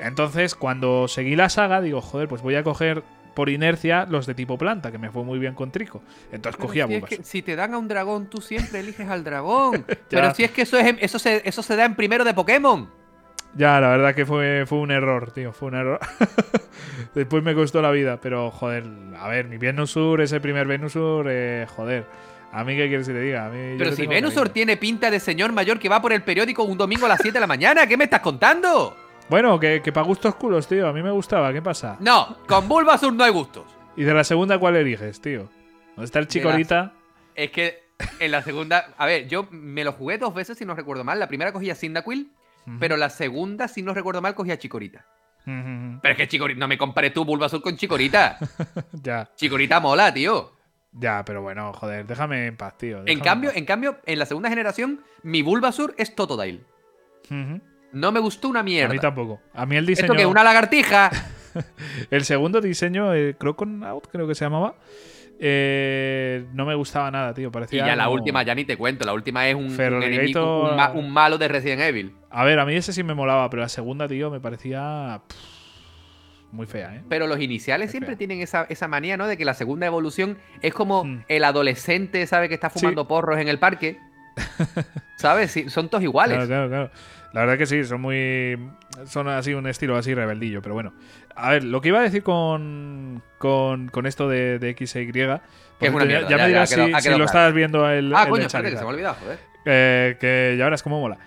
Entonces, cuando seguí la saga, digo, joder, pues voy a coger por inercia los de tipo planta, que me fue muy bien con Trico. Entonces cogí a Pero si, es que si te dan a un dragón, tú siempre eliges al dragón. Pero si es que eso, es, eso, se, eso se da en primero de Pokémon. Ya, la verdad que fue, fue un error, tío, fue un error. Después me costó la vida, pero joder, a ver, mi Venusur, ese primer Venusur, eh, joder. A mí, ¿qué quieres que te diga? A mí, Pero si cariño. tiene pinta de señor mayor que va por el periódico un domingo a las 7 de la mañana, ¿qué me estás contando? Bueno, que, que para gustos culos, tío, a mí me gustaba, ¿qué pasa? No, con Bulbasaur no hay gustos. ¿Y de la segunda cuál eliges, tío? ¿Dónde está el chicorita? Es que en la segunda. A ver, yo me lo jugué dos veces si no recuerdo mal. La primera cogía Cyndaquil, pero la segunda, si no recuerdo mal, cogía Chikorita. Ujú. Pero es que Chikorita. No me compares tú Bulbasaur con Chikorita. ya, Chikorita mola, tío. ya, pero bueno, joder, déjame en paz, tío. En cambio, paz. en cambio, en la segunda generación, mi Bulbasaur es Totodile. No me gustó una A mierda. mí tampoco. A mí el diseño. Esto que una lagartija. El segundo diseño, eh, Croconaut, creo que se llamaba. eh, no me gustaba nada, tío. Y Parecía. ya la como- última, ya ni te cuento. La última es un, enemigo, un, ma- un malo de Resident Evil. A ver, a mí ese sí me molaba, pero la segunda, tío, me parecía. pff, muy fea, ¿eh? Pero los iniciales siempre tienen esa, esa manía, ¿no? De que la segunda evolución es como Hmm. el adolescente, ¿sabe? Que está fumando porros en el parque. ¿Sabes? Sí, son todos iguales. Claro, claro, claro. La verdad que sí, son muy. Son así un estilo así rebeldillo, pero bueno. A ver, lo que iba a decir con. con, con esto de, de X e Que es una ya- mierda, ya, ya, me dirás ya, si, lo estabas viendo el. ah, el coño, espérate, que se me ha olvidado, joder. Eh, que ya verás cómo mola.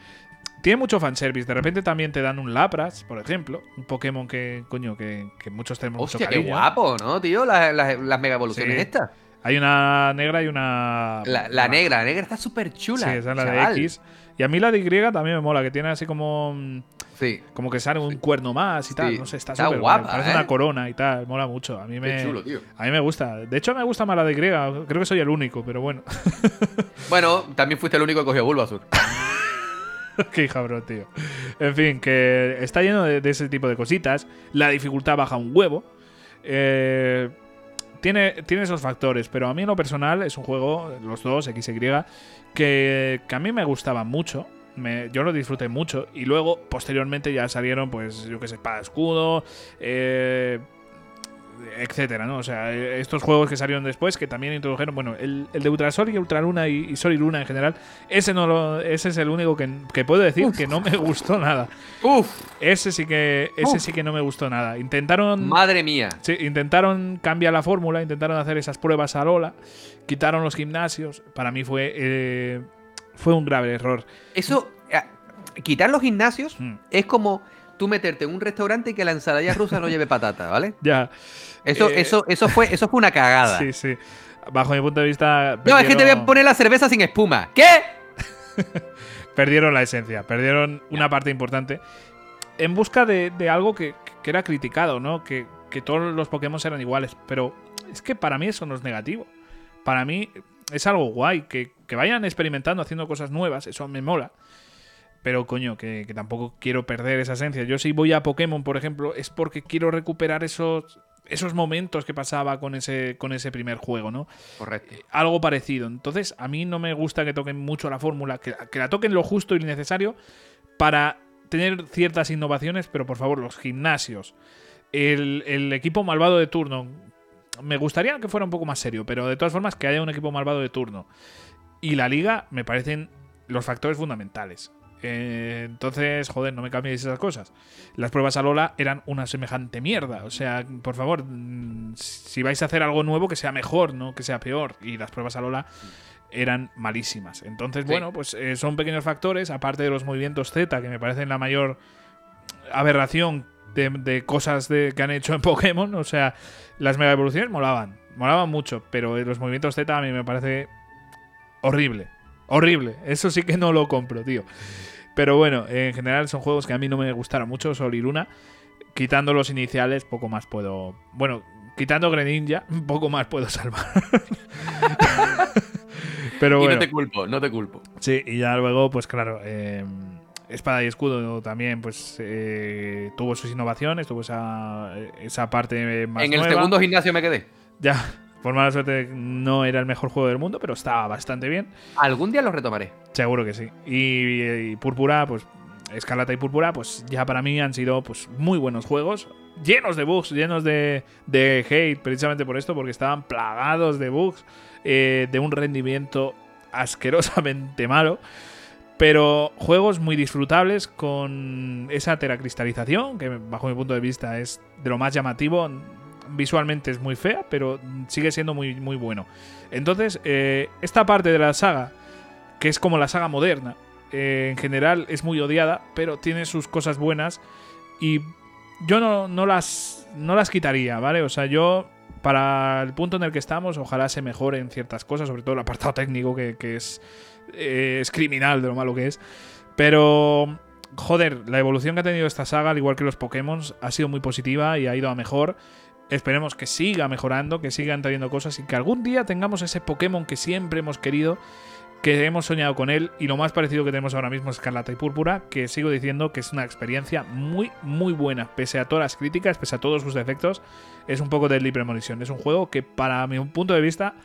Tiene mucho fanservice. De repente también te dan un Lapras, por ejemplo. Un Pokémon que, coño, que, que muchos tenemos Hostia, mucho qué cariño. guapo, ¿no, tío? Las, las, las mega evoluciones Sí. estas. Hay una negra y una. La, la negra, la negra está súper chula. Sí, esa es la chaval. de X. Y a mí la de Y también me mola, que tiene así como. mm, Sí. Como que sale un cuerno más y tal. Sí. No sé, está, Está súper guapa. Parece ¿eh? una corona y tal. Mola mucho. A mí me. Qué chulo, tío. A mí me gusta. De hecho, me gusta más la de Y. Creo que soy el único, pero bueno. Bueno, también fuiste el único que cogió Bulbasaur. Qué cabrón, tío. En fin, que está lleno de, de ese tipo de cositas. La dificultad baja un huevo. Eh, tiene, tiene esos factores, pero a mí en lo personal es un juego, los dos, X y que, que a mí me gustaba mucho. Yo lo disfruté mucho. Y luego, posteriormente, ya salieron, pues, yo qué sé, espada, escudo, eh, etcétera, ¿no? O sea, eh, estos juegos que salieron después, que también introdujeron, bueno, el, el de Ultrasol y Ultraluna y, y Sol y Luna en general, ese no lo, ese es el único que, que puedo decir que no me gustó nada. Uf, Ese sí que, ese Uf. sí que no me gustó nada. Intentaron, madre mía. sí, intentaron cambiar la fórmula, intentaron hacer esas pruebas a Lola, quitaron los gimnasios. Para mí fue, eh, fue un grave error. Eso, eh, quitar los gimnasios Hmm. es como tú meterte en un restaurante y que la ensalada rusa no lleve patata, ¿vale? Ya. Eso, Eh, eso, eso fue, eso fue una cagada. Sí, sí. Bajo mi punto de vista. No, es que te voy a poner la cerveza sin espuma. ¿Qué? perdieron la esencia, perdieron una parte importante en busca de, de algo que, que era criticado, ¿no? Que, que todos los Pokémon eran iguales, pero es que para mí eso no es negativo. Para mí es algo guay, que, que vayan experimentando, haciendo cosas nuevas, eso me mola. Pero coño, que, que tampoco quiero perder esa esencia. Yo si voy a Pokémon, por ejemplo, es porque quiero recuperar esos, esos momentos que pasaba con ese, con ese primer juego, ¿no? Correcto. algo parecido. Entonces, a mí no me gusta que toquen mucho la fórmula, que, que la toquen lo justo y necesario para tener ciertas innovaciones, pero por favor, los gimnasios, el, el equipo malvado de turno, me gustaría que fuera un poco más serio, pero de todas formas que haya un equipo malvado de turno. Y la liga me parecen los factores fundamentales. Eh, entonces, joder, no me cambiéis esas cosas. Las pruebas a Lola eran una semejante mierda. O sea, por favor, mm, si vais a hacer algo nuevo, que sea mejor, no que sea peor. Y las pruebas a Lola eran malísimas. Entonces, Sí. bueno, pues eh, son pequeños factores, aparte de los movimientos Z, que me parecen la mayor aberración de, de cosas de, que han hecho en Pokémon. O sea, las mega evoluciones molaban, molaban mucho, pero los movimientos Z a mí me parece horrible. Horrible. Eso sí que no lo compro, tío. Pero bueno, en general son juegos que a mí no me gustaron mucho, Sol y Luna. Quitando los iniciales, poco más puedo. Bueno, quitando Greninja, poco más puedo salvar. Pero y bueno. no te culpo, no te culpo. Sí, y ya luego, pues claro, eh, Espada y Escudo también, pues eh, tuvo sus innovaciones, tuvo esa, esa parte más en el nueva. segundo gimnasio me quedé. Ya, por mala suerte no era el mejor juego del mundo, pero estaba bastante bien. Algún día lo retomaré. Seguro que sí. Y, y Púrpura, pues Escarlata y Púrpura, pues ya para mí han sido pues muy buenos juegos, llenos de bugs, llenos de, de hate, precisamente por esto, porque estaban plagados de bugs, eh, de un rendimiento asquerosamente malo. Pero juegos muy disfrutables con esa teracristalización, que bajo mi punto de vista es de lo más llamativo. Visualmente es muy fea, pero sigue siendo muy, muy bueno. Entonces, eh, esta parte de la saga, que es como la saga moderna, eh, en general es muy odiada, pero tiene sus cosas buenas y yo no, no, las, no las quitaría, ¿vale? O sea, yo, para el punto en el que estamos, ojalá se mejoren ciertas cosas, sobre todo el apartado técnico, que, que es, eh, es criminal de lo malo que es. Pero, joder, la evolución que ha tenido esta saga, al igual que los Pokémon, ha sido muy positiva y ha ido a mejor. Esperemos que siga mejorando, que sigan trayendo cosas y que algún día tengamos ese Pokémon que siempre hemos querido que hemos soñado con él y lo más parecido que tenemos ahora mismo es Escarlata y Púrpura, que sigo diciendo que es una experiencia muy, muy buena, pese a todas las críticas, pese a todos sus defectos, es un poco de libre. Es un juego que, para mi punto de vista,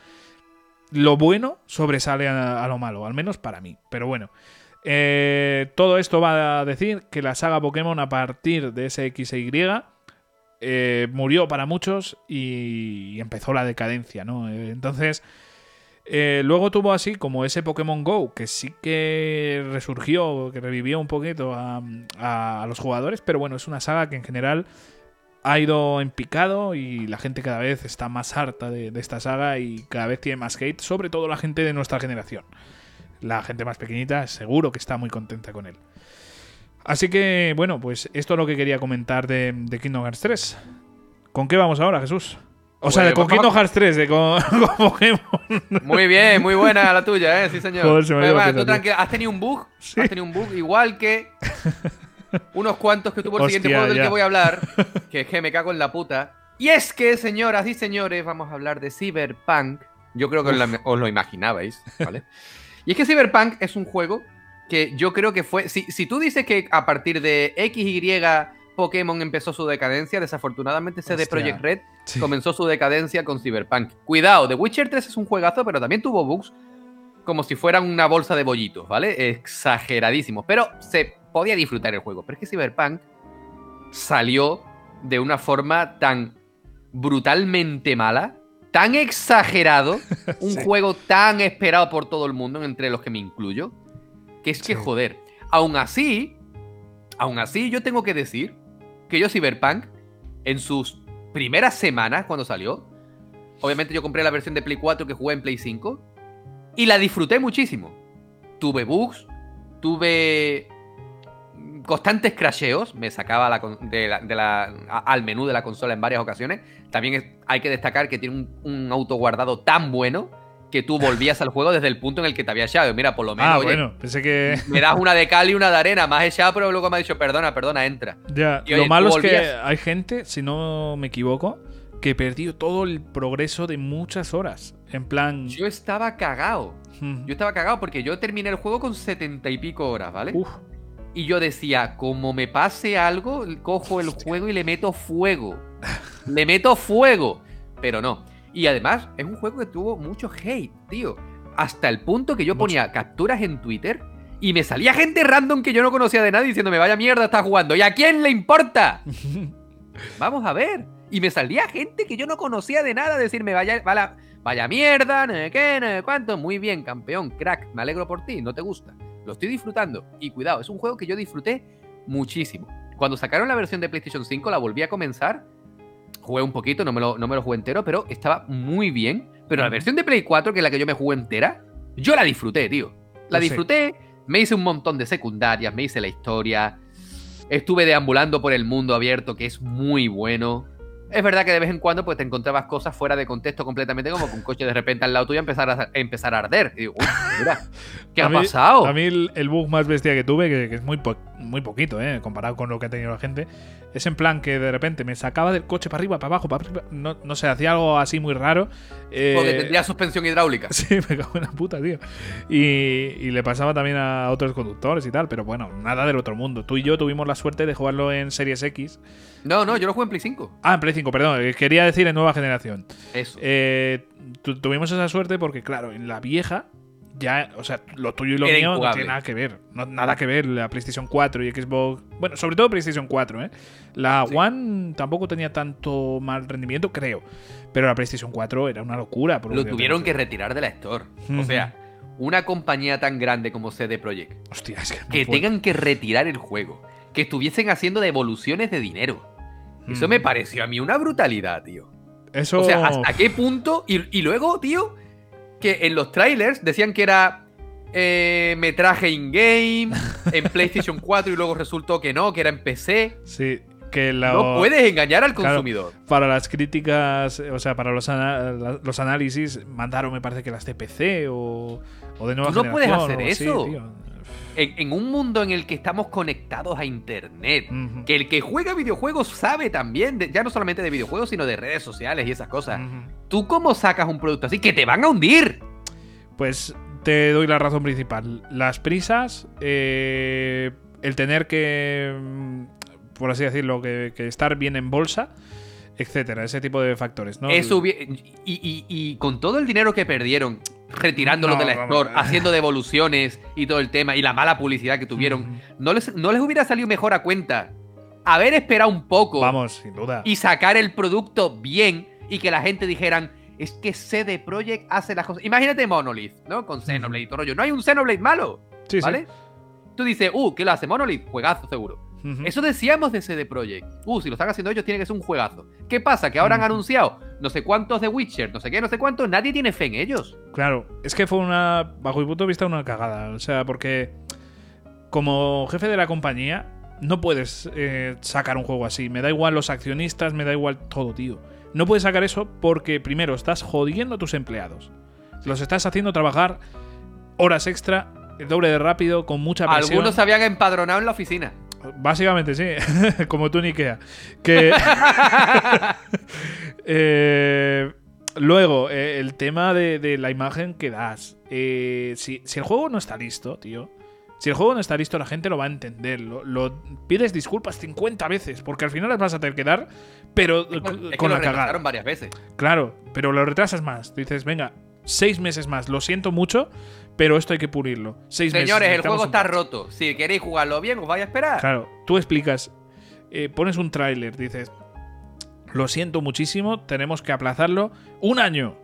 lo bueno sobresale a, lo malo, al menos para mí. Pero bueno, eh, todo esto va a decir que la saga Pokémon, a partir de ese X Y, eh, murió para muchos y empezó la decadencia, ¿no? Eh, entonces. Eh, luego tuvo así como ese Pokémon Go, que sí que resurgió, que revivió un poquito a, los jugadores, pero bueno, es una saga que en general ha ido en picado y la gente cada vez está más harta de, de esta saga y cada vez tiene más hate, sobre todo la gente de nuestra generación. La gente más pequeñita seguro que está muy contenta con él. Así que, bueno, pues esto es lo que quería comentar de, de Kingdom Hearts 3. ¿Con qué vamos ahora, Jesús? O sea, de con Kingdom Hearts 3, de con, con, Pokémon. Muy bien, muy buena la tuya, ¿eh? Sí, señor. Joder, se me Oye, iba va, a tú tranquilo, has tenido un bug. Sí. Has tenido un bug, igual que unos cuantos que tuvo el Hostia, siguiente juego del ya. que voy a hablar. Que es que me cago en la puta. Y es que, señoras y señores, vamos a hablar de Cyberpunk. Yo creo que os, la- os lo imaginabais, ¿vale? y es que Cyberpunk es un juego que yo creo que fue. Si, si tú dices que a partir de XY Pokémon empezó su decadencia, desafortunadamente CD Hostia. Projekt Red Sí. comenzó su decadencia con Cyberpunk. Cuidado, The Witcher 3 es un juegazo, pero también tuvo bugs como si fueran una bolsa de bollitos, ¿vale? Exageradísimos. Pero se podía disfrutar el juego. Pero es que Cyberpunk salió de una forma tan brutalmente mala, tan exagerado, un Sí. juego tan esperado por todo el mundo, entre los que me incluyo, que es que Sí. joder. Aún así, aún así, yo tengo que decir que yo Cyberpunk, en sus primeras semanas cuando salió, obviamente yo compré la versión de Play 4 que jugué en Play 5 y la disfruté muchísimo. Tuve bugs, tuve constantes crasheos, me sacaba la con- de la- de la- a- al menú de la consola en varias ocasiones. También es- hay que destacar que tiene un, un auto guardado tan bueno que tú volvías al juego desde el punto en el que te había echado. Mira, por lo menos, Ah, oye, bueno, pensé que. me das una de cal y una de arena, has echado, pero luego me ha dicho, perdona, perdona, entra. Ya, Y, oye, lo malo es que hay gente, si no me equivoco, que perdió todo el progreso de muchas horas. En plan. Yo estaba cagado. Yo estaba cagado porque yo terminé el juego con setenta y pico horas, ¿vale? uf, Y yo decía, como me pase algo, cojo el juego y le meto fuego. le meto fuego. Pero no. Y además, es un juego que tuvo mucho hate, tío. Hasta el punto que yo Mucho. ponía capturas en Twitter Y me salía gente random que yo no conocía de nadie diciéndome, vaya mierda, estás jugando. ¿Y a quién le importa? Vamos a ver. Y me salía gente que yo no conocía de nada decirme, vaya, vaya, vaya mierda, no sé qué, no sé cuánto. Muy bien, campeón, crack, me alegro por ti, no te gusta. Lo estoy disfrutando. Y cuidado, es un juego que yo disfruté muchísimo. Cuando sacaron la versión de PlayStation 5, la volví a comenzar. Jugué un poquito, no me lo, no me lo jugué entero, pero estaba muy bien. Pero la versión de Play 4, que es la que yo me jugué entera, yo la disfruté, tío. La Pues disfruté, me hice un montón de secundarias, me hice la historia. Estuve deambulando por el mundo abierto, que es muy bueno. Es verdad que de vez en cuando pues, te encontrabas cosas fuera de contexto completamente, como que un coche de repente al lado tuyo empezar a, empezar a arder. Y digo, "Uy, mira, ¿qué A ha mí- pasado? A mí el, el bug más bestia que tuve, que, que es muy, po- muy poquito, eh, comparado con lo que ha tenido la gente, es en plan que de repente me sacaba del coche para arriba, para abajo, para arriba. No, no sé, hacía algo así muy raro. eh, Porque tendría suspensión hidráulica. Sí, me cago en la puta, tío. Y, y le pasaba también a otros conductores y tal, pero bueno, nada del otro mundo. Tú y yo tuvimos la suerte de jugarlo en Series X. No, no, yo lo jugué en Play 5. Ah, en Play 5, perdón, eh, quería decir en nueva generación. Eso. Eh, tu- tuvimos esa suerte porque, claro, en la vieja, ya, o sea, lo tuyo y lo Era mío no tiene nada que ver. No, nada que ver la PlayStation 4 y Xbox. Bueno, sobre todo PlayStation 4, ¿eh? La Sí. One tampoco tenía tanto mal rendimiento, creo. Pero la PlayStation 4 era una locura. por lo tuvieron que retirar de la Store. O sea, una compañía tan grande como CD Projekt, Hostia, es que. que tengan que retirar el juego, que estuviesen haciendo devoluciones de dinero. Eso Mm. me pareció a mí una brutalidad, tío. Eso. O sea, ¿hasta qué punto? Y, y luego, tío, que en los trailers decían que era eh, metraje in-game, en PlayStation 4 y luego resultó que no, que era en PC. Sí, que la- No puedes engañar al Claro. consumidor. para las críticas, o sea, para los, ana- los análisis, mandaron, me parece que las de PC o, o de nueva Tú no puedes hacer así, eso. En, en un mundo en el que estamos conectados a Internet, que el que juega videojuegos sabe también, de- ya no solamente de videojuegos, sino de redes sociales y esas cosas. ¿Tú cómo sacas un producto así? Que te van a hundir. Pues te doy la razón principal. Las prisas, eh, el tener que, mm, por así decirlo, que, que estar bien en bolsa, etcétera, ese tipo de factores, ¿no? Eso y, y- y con todo el dinero que perdieron, retirándolo No, de la Store, haciendo devoluciones y todo el tema, y la mala publicidad que tuvieron, no, les, no les hubiera salido mejor a cuenta haber esperado un poco Vamos, sin duda. y sacar el producto bien y que la gente dijeran, es que CD Projekt hace las cosas. Imagínate Monolith, ¿no? Con Xenoblade y todo rollo. No hay un Xenoblade malo, Sí, sí. ¿vale? Tú dices, uh, ¿qué lo hace Monolith? Juegazo seguro. Eso decíamos de CD Projekt. Uh, si lo están haciendo ellos, tiene que ser un juegazo. ¿Qué pasa? Que ahora han anunciado no sé cuántos de Witcher, no sé qué, no sé cuántos. Nadie tiene fe en ellos. Claro, es que fue una, bajo mi punto de vista, una cagada. O sea, porque como jefe de la compañía, no puedes eh, sacar un juego así. Me da igual los accionistas, me da igual todo, tío. No puedes sacar eso porque, primero, estás jodiendo a tus empleados. Los estás haciendo trabajar horas extra, el doble de rápido, con mucha presión. Algunos se habían empadronado en la oficina. Básicamente, sí. Como tú en Ikea. Que. Eh, luego, eh, el tema de, de la imagen que das. Eh, si, si el juego no está listo, tío. Si el juego no está listo, la gente lo va a entender. Lo, lo- pides disculpas 50 veces, porque al final las vas a tener que dar, pero Es con, es que con lo la cagada. varias veces. Claro, pero lo retrasas más. Dices, venga, seis meses más. Lo siento mucho, pero esto hay que pulirlo. Seis meses. Señores, el juego está roto. Si queréis jugarlo bien, os vais a esperar. Claro, tú explicas, eh, pones un tráiler, dices, lo siento muchísimo, tenemos que aplazarlo un año.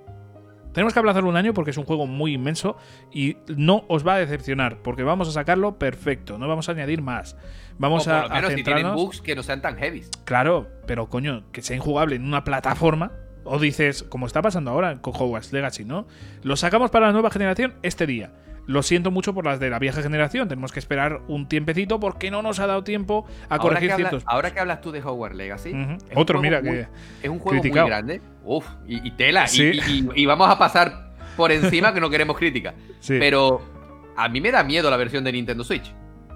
Tenemos que aplazarlo un año porque es un juego muy inmenso y no os va a decepcionar porque vamos a sacarlo perfecto, no vamos a añadir más. Vamos o por a, lo a menos si tienen bugs que no sean tan heavy. Claro, pero coño, que sea injugable en una plataforma. O dices, como está pasando ahora con Hogwarts Legacy, ¿no? Lo sacamos para la nueva generación este día. Lo siento mucho por las de la vieja generación. Tenemos que esperar un tiempecito porque no nos ha dado tiempo a Ahora corregir habla- ciertos. ahora que hablas tú de Hogwarts Legacy, Otro, mira, muy- que. es un juego criticado. muy grande. Uf, y, y tela. y- Sí. Y, y- y vamos a pasar por encima que no queremos crítica. Sí. Pero a mí me da miedo la versión de Nintendo Switch.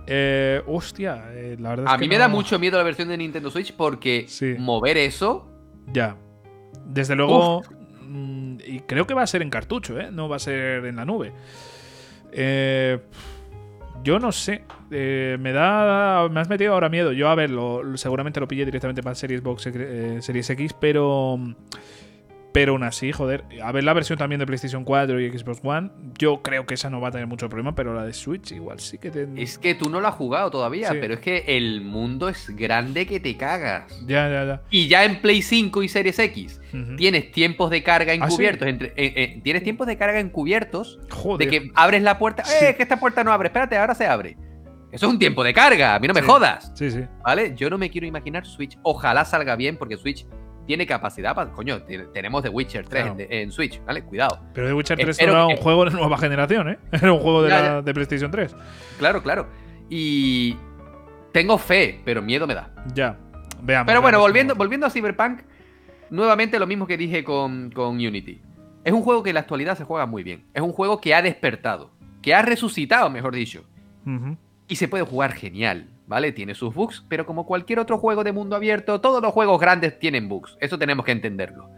Eh, hostia, eh, la verdad es A que mí me da mucho miedo la versión de Nintendo Switch porque Sí. mover eso. Ya. Desde luego. mm, Y creo que va a ser en cartucho, ¿eh? No va a ser en la nube. Eh, yo no sé. Eh, me da. Me has metido ahora miedo. Yo, a ver, lo- lo- seguramente lo pillé directamente para Series Box eh, Series X, pero. Pero aún así, joder, a ver la versión también de PlayStation 4 y Xbox One, yo creo que esa no va a tener mucho problema, pero la de Switch igual sí que te... Es que tú no lo has jugado todavía, Sí. pero es que el mundo es grande que te cagas. Ya, ya, ya. Y ya en Play 5 y Series X Ujú. tienes tiempos de carga ¿Ah, sí? encubiertos. entre- eh, eh, tienes tiempos de carga encubiertos Joder. de que abres la puerta. Sí. ¡Eh, que esta puerta no abre! Espérate, ahora se abre. Eso es un tiempo de carga, a mí no me Sí. jodas. Sí, sí. ¿Vale? Yo no me quiero imaginar Switch. Ojalá salga bien, porque Switch tiene capacidad para. Coño, tenemos The Witcher 3 Claro. en, en Switch, ¿vale? Cuidado. Pero The Witcher 3 Espero no era que- un juego de nueva generación, ¿eh? Era un juego de, Ya, la- de PlayStation 3. Claro, claro. Y. Tengo fe, pero miedo me da. Ya. Veamos. Pero bueno, veamos volviendo, cómo- volviendo a Cyberpunk, nuevamente lo mismo que dije con, con Unity. Es un juego que en la actualidad se juega muy bien. Es un juego que ha despertado, que ha resucitado, mejor dicho. Y se puede jugar genial, ¿vale? Tiene sus bugs, pero como cualquier otro juego de mundo abierto, todos los juegos grandes tienen bugs. Eso tenemos que entenderlo.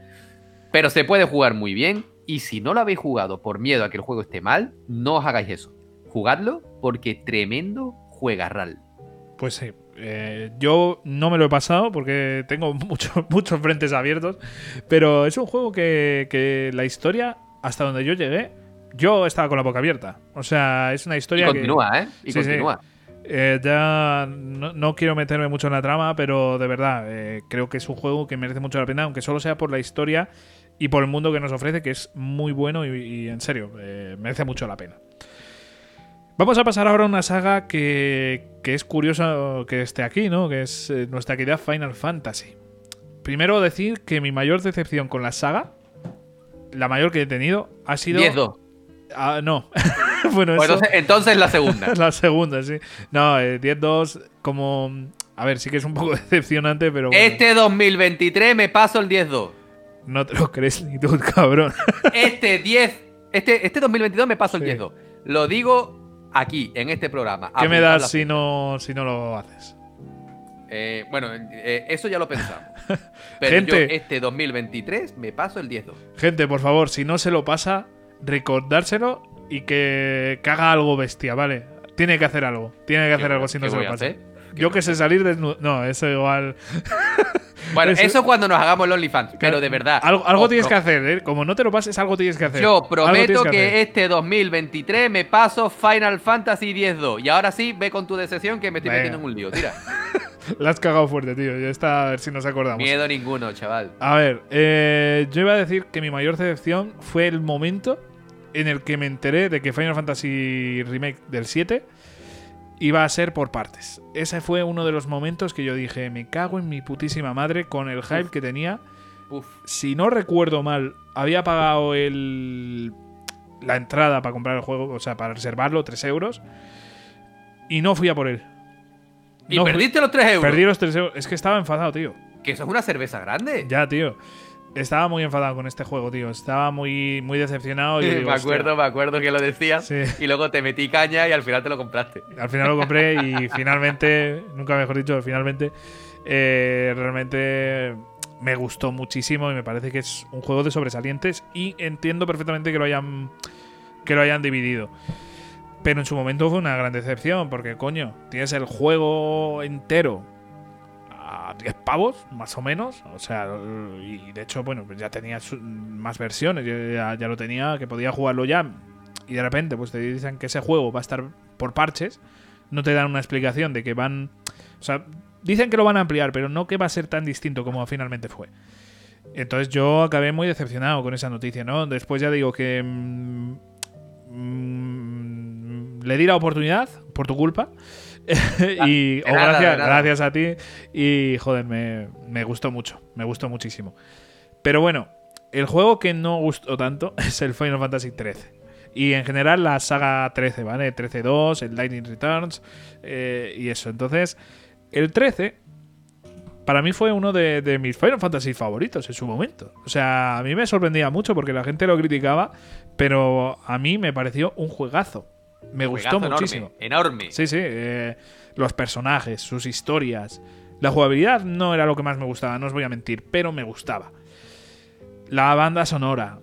Pero se puede jugar muy bien. Y si no lo habéis jugado por miedo a que el juego esté mal, no os hagáis eso. Jugadlo porque tremendo juegarral. Pues sí. Eh, yo no me lo he pasado porque tengo mucho- muchos frentes abiertos. Pero es un juego que, que la historia, hasta donde yo llegué, yo estaba con la boca abierta. O sea, es una Y historia que. continúa, ¿eh? Y Sí, sí. Eh, ya no, no quiero meterme mucho en la trama, pero de verdad, eh, creo que es un juego que merece mucho la pena, aunque solo sea por la historia y por el mundo que nos ofrece, que es muy bueno y, y en serio, eh, merece mucho la pena. Vamos a pasar ahora a una saga que, que es curiosa que esté aquí, ¿no? Que es nuestra querida Final Fantasy. Primero decir que mi mayor decepción con la saga, la mayor que he tenido, ha sido... 10-2. Ah, no. bueno, Pues eso- entonces, entonces la segunda. la segunda, sí. No, eh, 10-2, como. A ver, sí que es un poco decepcionante, pero. bueno, Este 2023 me paso el 10-2. No te lo crees ni tú, cabrón. Este 10. Este, este 2022 me paso el Sí. 10-2. Lo digo aquí, en este programa. ¿Qué me das si no, si no lo haces? Eh, bueno, eh, eso ya lo pensamos. Pero Gente. yo este 2023 me paso el 10-2. Gente, por favor, si no se lo pasa, recordárselo y que, que haga algo bestia, ¿vale? Tiene que hacer algo. Tiene que hacer ¿Qué algo si no se lo pasa. Yo que sé salir desnudo. No, eso igual. Bueno, Eso- eso cuando nos hagamos los OnlyFans. Pero de verdad. Algo, tienes que hacer, ¿eh? Como no te lo pases, algo tienes que hacer. Yo prometo que, hacer. este 2023 me paso Final Fantasy 10-2. Y ahora sí, ve con tu decepción que me estoy Venga. metiendo en un lío. Tira. La has cagado fuerte, tío. Ya está, a ver si nos acordamos. Miedo ninguno, chaval. A ver, eh, yo iba a decir que mi mayor decepción fue el momento en el que me enteré de que Final Fantasy Remake del 7 iba a ser por partes. Ese fue uno de los momentos que yo dije, me cago en mi putísima madre con el hype que tenía. Uf. Si no recuerdo mal, había pagado el, la entrada para comprar el juego, o sea, para reservarlo, 3 euros, y no fui a por él. Y No fui- perdiste los 3 euros. Perdí los 3 euros. Es que estaba enfadado, tío. Que eso es una cerveza grande. Ya, tío. Estaba muy enfadado con este juego, tío. Estaba muy, muy decepcionado. Y yo digo, me acuerdo, me acuerdo que lo decías. Sí. Y luego te metí caña y al final te lo compraste. Al final lo compré y finalmente, nunca mejor dicho, finalmente, eh, realmente me gustó muchísimo y me parece que es un juego de sobresalientes y entiendo perfectamente que lo hayan, que lo hayan dividido. Pero en su momento fue una gran decepción porque, coño, tienes el juego entero 10 pavos, más o menos. O sea, y de hecho, bueno, pues ya tenía más versiones, ya, ya lo tenía, que podía jugarlo ya. Y de repente, pues te dicen que ese juego va a estar por parches. No te dan una explicación de que van. O sea, dicen que lo van a ampliar, pero no que va a ser tan distinto como finalmente fue. Entonces yo acabé muy decepcionado con esa noticia, ¿no? Después ya digo que. mm, mm, le di la oportunidad por tu culpa. y de o nada, gracias, a ti. Y joder, me, me gustó mucho. Me gustó muchísimo. Pero bueno, el juego que no gustó tanto es el Final Fantasy XIII. Y en general la saga 13, ¿vale? 13-2, el Lightning Returns eh, y eso. Entonces, el 13 para mí fue uno de, de mis Final Fantasy favoritos en su momento. O sea, a mí me sorprendía mucho porque la gente lo criticaba, pero a mí me pareció un juegazo. Me gustó muchísimo. Enorme. enorme. Sí, sí. eh, los personajes, sus historias. La jugabilidad no era lo que más me gustaba, no os voy a mentir, pero me gustaba. La banda sonora.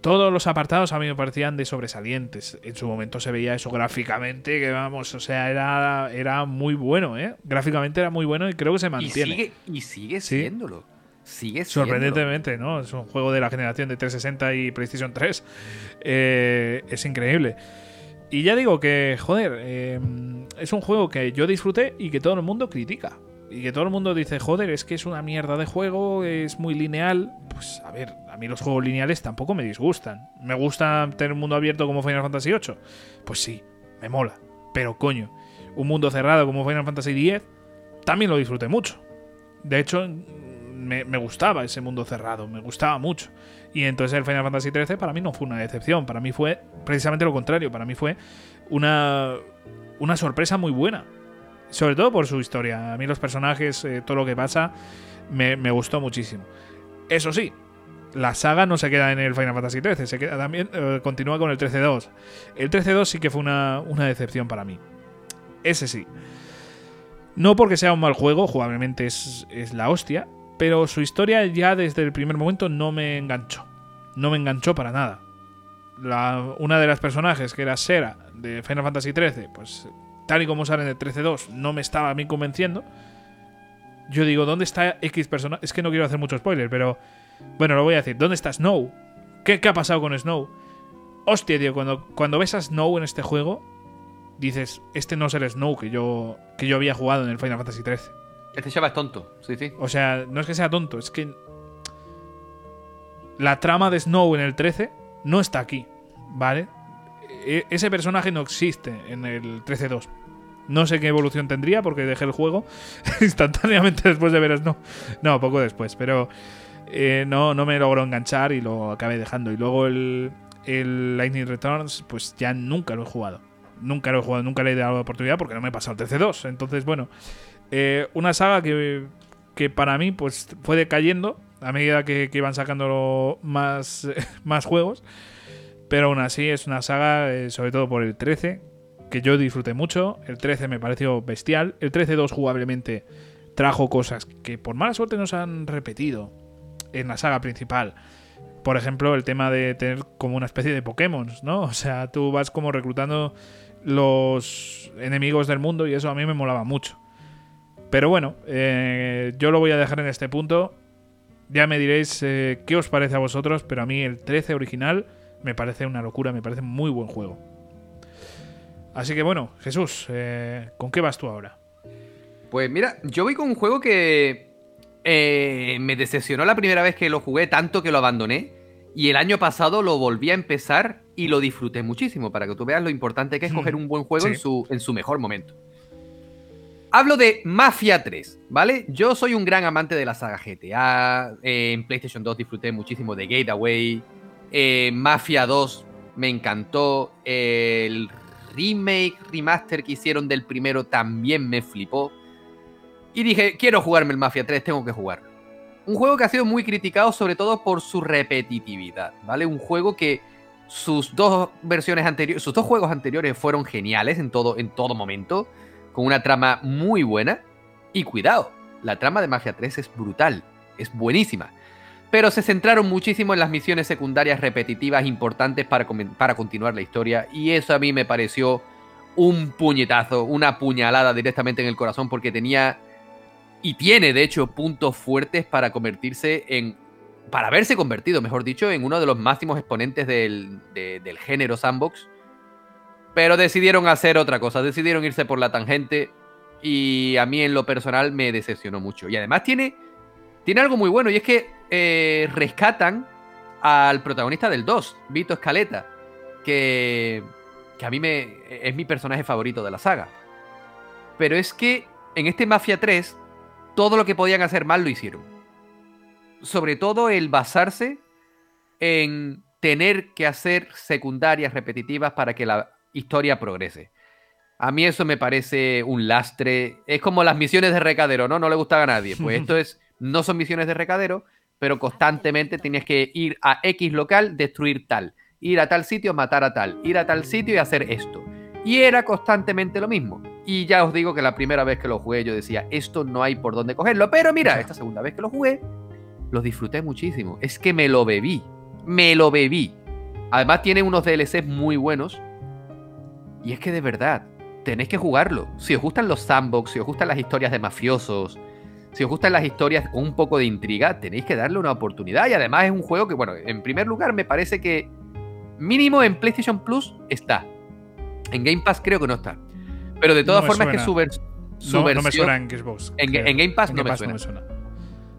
Todos los apartados a mí me parecían de sobresalientes. En su momento se veía eso gráficamente, que vamos, o sea, era, era muy bueno, ¿eh? Gráficamente era muy bueno y creo que se Y mantiene. sigue, y sigue Sí. siéndolo. sigue siendo. Sorprendentemente, ¿no? Es un juego de la generación de 360 y PlayStation 3. Eh, es increíble. Y ya digo que, joder, eh, es un juego que yo disfruté y que todo el mundo critica. Y que todo el mundo dice, joder, es que es una mierda de juego, es muy lineal. Pues a ver, a mí los juegos lineales tampoco me disgustan. ¿Me gusta tener un mundo abierto como Final Fantasy VIII? Pues sí, me mola. Pero coño, un mundo cerrado como Final Fantasy X también lo disfruté mucho. De hecho, me, gustaba ese mundo cerrado, me gustaba mucho. Y entonces el Final Fantasy XIII para mí no fue una decepción, para mí fue precisamente lo contrario, para mí fue una, una sorpresa muy buena. Sobre todo por su historia. A mí los personajes, eh, todo lo que pasa, me, me, gustó muchísimo. Eso sí, la saga no se queda en el Final Fantasy XIII, se queda también, eh, continúa con el 13-2. El 13-2 sí que fue una, una decepción para mí. Ese sí. No porque sea un mal juego, jugablemente es, es la hostia, pero su historia ya desde el primer momento no me enganchó. No me enganchó para nada. Una de las personajes, que era Sera, de Final Fantasy XIII, pues tal y como sale en el 13.2, no me estaba a mí convenciendo. Yo digo, ¿dónde está X persona? Es que no quiero hacer mucho spoiler, pero. Bueno, lo voy a decir. ¿Dónde está Snow? ¿Qué, qué ha pasado con Snow? Hostia, tío, cuando, cuando ves a Snow en este juego, dices, este no es el Snow que yo, que yo había jugado en el Final Fantasy XIII. Este chaval es tonto, sí, sí. O sea, no es que sea tonto, es que la trama de Snow en el 13 no está aquí, ¿vale? E ese personaje no existe en el 13-2. No sé qué evolución tendría porque dejé el juego instantáneamente después de ver a Snow. No, poco después, pero eh, no, no me logró enganchar y lo acabé dejando. Y luego el, el Lightning Returns, pues ya nunca lo he jugado. Nunca lo he jugado, nunca le he dado la oportunidad porque no me he pasado el TC2. Entonces, bueno, eh, una saga que, que, para mí pues fue decayendo a medida que, iban sacando más, más juegos. Pero aún así es una saga, eh, sobre todo por el 13, que yo disfruté mucho. El 13 me pareció bestial. El 13-2 jugablemente trajo cosas que por mala suerte nos han repetido en la saga principal. Por ejemplo, el tema de tener como una especie de Pokémon, ¿no? O sea, tú vas como reclutando los enemigos del mundo y eso a mí me molaba mucho. Pero bueno, eh, yo lo voy a dejar en este punto. Ya me diréis eh, qué os parece a vosotros, pero a mí el 13 original me parece una locura, me parece muy buen juego. Así que bueno, Jesús, eh, ¿con qué vas tú ahora? Pues mira, yo voy con un juego que eh, me decepcionó la primera vez que lo jugué, tanto que lo abandoné. Y el año pasado lo volví a empezar y lo disfruté muchísimo, para que tú veas lo importante que es coger un buen juego Sí. en, su, en su mejor momento. Hablo de Mafia 3, ¿vale? Yo soy un gran amante de la saga GTA. eh, en PlayStation 2 disfruté muchísimo de Gateway. eh, Mafia 2 me encantó. el remake, remaster que hicieron del primero también me flipó. Y dije, quiero jugarme el Mafia 3, tengo que jugarlo. Un juego que ha sido muy criticado sobre todo por su repetitividad, ¿vale? Un juego que sus dos versiones anteriores, sus dos juegos anteriores fueron geniales en todo, en todo momento, con una trama muy buena. Y cuidado, la trama de Mafia 3 es brutal, es buenísima. Pero se centraron muchísimo en las misiones secundarias repetitivas importantes para, para continuar la historia. Y eso a mí me pareció un puñetazo, una puñalada directamente en el corazón porque tenía y tiene de hecho puntos fuertes para convertirse en, para haberse convertido, mejor dicho, en uno de los máximos exponentes del, de- del género sandbox. Pero decidieron hacer otra cosa, decidieron irse por la tangente y a mí en lo personal me decepcionó mucho. Y además tiene, tiene algo muy bueno y es que eh, rescatan al protagonista del 2, Vito Escaleta, que, que a mí me, es mi personaje favorito de la saga. Pero es que en este Mafia 3 todo lo que podían hacer mal lo hicieron. Sobre todo el basarse en tener que hacer secundarias repetitivas para que la historia progrese. A mí eso me parece un lastre. Es como las misiones de recadero, ¿no? No le gustaba a nadie. Pues esto es, no son misiones de recadero, pero constantemente tienes que ir a X local, destruir tal. Ir a tal sitio, matar a tal. Ir a tal sitio y hacer esto. Y era constantemente lo mismo. Y ya os digo que la primera vez que lo jugué yo decía, esto no hay por dónde cogerlo. Pero mira, esta segunda vez que lo jugué, lo disfruté muchísimo. Es que me lo bebí. Me lo bebí. Además tiene unos DLCs muy buenos. Y es que de verdad, tenéis que jugarlo. Si os gustan los sandbox, si os gustan las historias de mafiosos, si os gustan las historias con un poco de intriga, tenéis que darle una oportunidad. Y además es un juego que, bueno, en primer lugar me parece que mínimo en PlayStation Plus está. En Game Pass creo que no está. Pero de todas formas es que su, no, me suena en Xbox. En, Game Pass, no, me suena.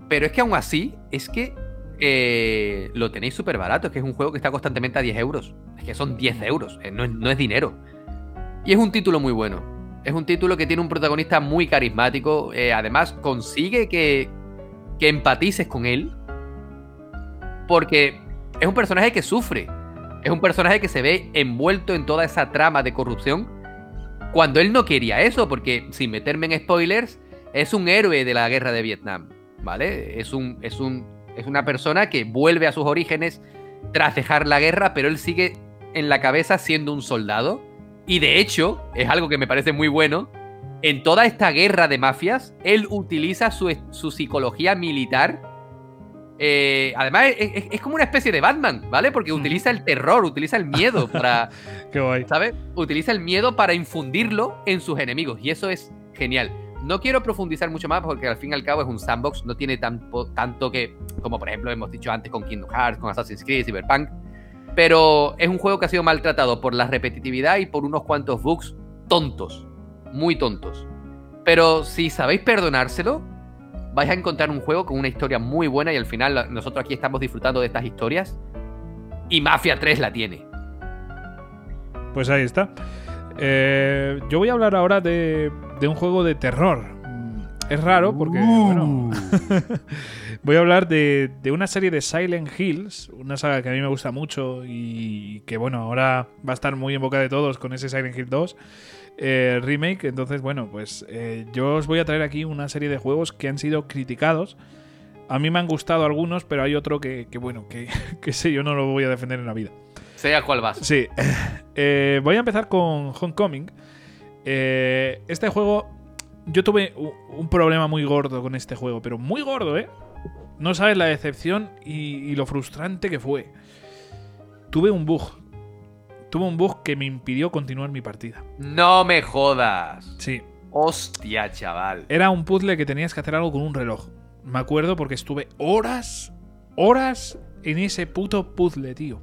Pero es que aún así, es que eh, lo tenéis súper barato. Es que es un juego que está constantemente a 10 euros. Es que son 10 euros, eh, no es dinero. Y es un título muy bueno. Es un título que tiene un protagonista muy carismático. Eh, además, consigue que, que empatices con él. Porque es un personaje que sufre. Es un personaje que se ve envuelto en toda esa trama de corrupción. Cuando él no quería eso, porque sin meterme en spoilers, es un héroe de la guerra de Vietnam. ¿Vale? Es un. Es un. Es una persona que vuelve a sus orígenes tras dejar la guerra, pero él sigue en la cabeza siendo un soldado y de hecho, es algo que me parece muy bueno, en toda esta guerra de mafias, él utiliza su, psicología militar. Eh, además, es, como una especie de Batman, ¿vale? Porque utiliza el terror, utiliza el miedo para. Qué guay. ¿Sabes? Utiliza el miedo para infundirlo en sus enemigos. Y eso es genial. No quiero profundizar mucho más porque al fin y al cabo es un sandbox, no tiene tanto, tanto que, como por ejemplo hemos dicho antes con Kingdom Hearts, con Assassin's Creed, Cyberpunk. Pero es un juego que ha sido maltratado por la repetitividad y por unos cuantos bugs tontos. Muy tontos. Pero si sabéis perdonárselo, vais a encontrar un juego con una historia muy buena y al final nosotros aquí estamos disfrutando de estas historias. Y Mafia 3 la tiene. Pues ahí está. Eh, yo voy a hablar ahora de, de un juego de terror. Es raro porque, bueno, uh. voy a hablar de, una serie de Silent Hills, una saga que a mí me gusta mucho y que, bueno, ahora va a estar muy en boca de todos con ese Silent Hill 2 eh, remake. Entonces, bueno, pues eh, yo os voy a traer aquí una serie de juegos que han sido criticados. A mí me han gustado algunos, pero hay otro que, bueno, que, que sé, yo no lo voy a defender en la vida. Sea cuál vas. Sí. Eh, voy a empezar con Homecoming. este juego yo tuve un problema muy gordo con este juego, pero muy gordo, ¿eh? No sabes la decepción y, lo frustrante que fue. Tuve un bug. Tuve un bug que me impidió continuar mi partida. No me jodas. Sí. Hostia, chaval. Era un puzzle que tenías que hacer algo con un reloj. Me acuerdo porque estuve horas, horas en ese puto puzzle, tío.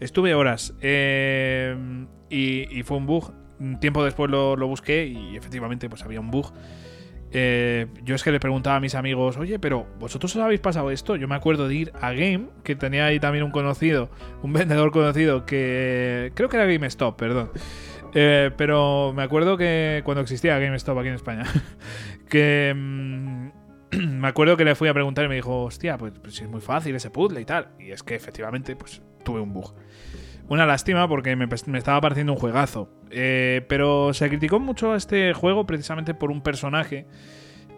Estuve horas. Eh, y, y, fue un bug tiempo después lo, busqué y efectivamente pues había un bug. Eh, yo es que le preguntaba a mis amigos, oye, pero ¿vosotros os habéis pasado esto? Yo me acuerdo de ir a Game, que tenía ahí también un conocido, un vendedor conocido, que creo que era GameStop, perdón. Eh, pero me acuerdo que cuando existía GameStop aquí en España, que mm, me acuerdo que le fui a preguntar y me dijo, hostia, pues, pues es muy fácil ese puzzle y tal. Y es que efectivamente, pues tuve un bug. Una lástima porque me, estaba pareciendo un juegazo. Eh, pero se criticó mucho a este juego precisamente por un personaje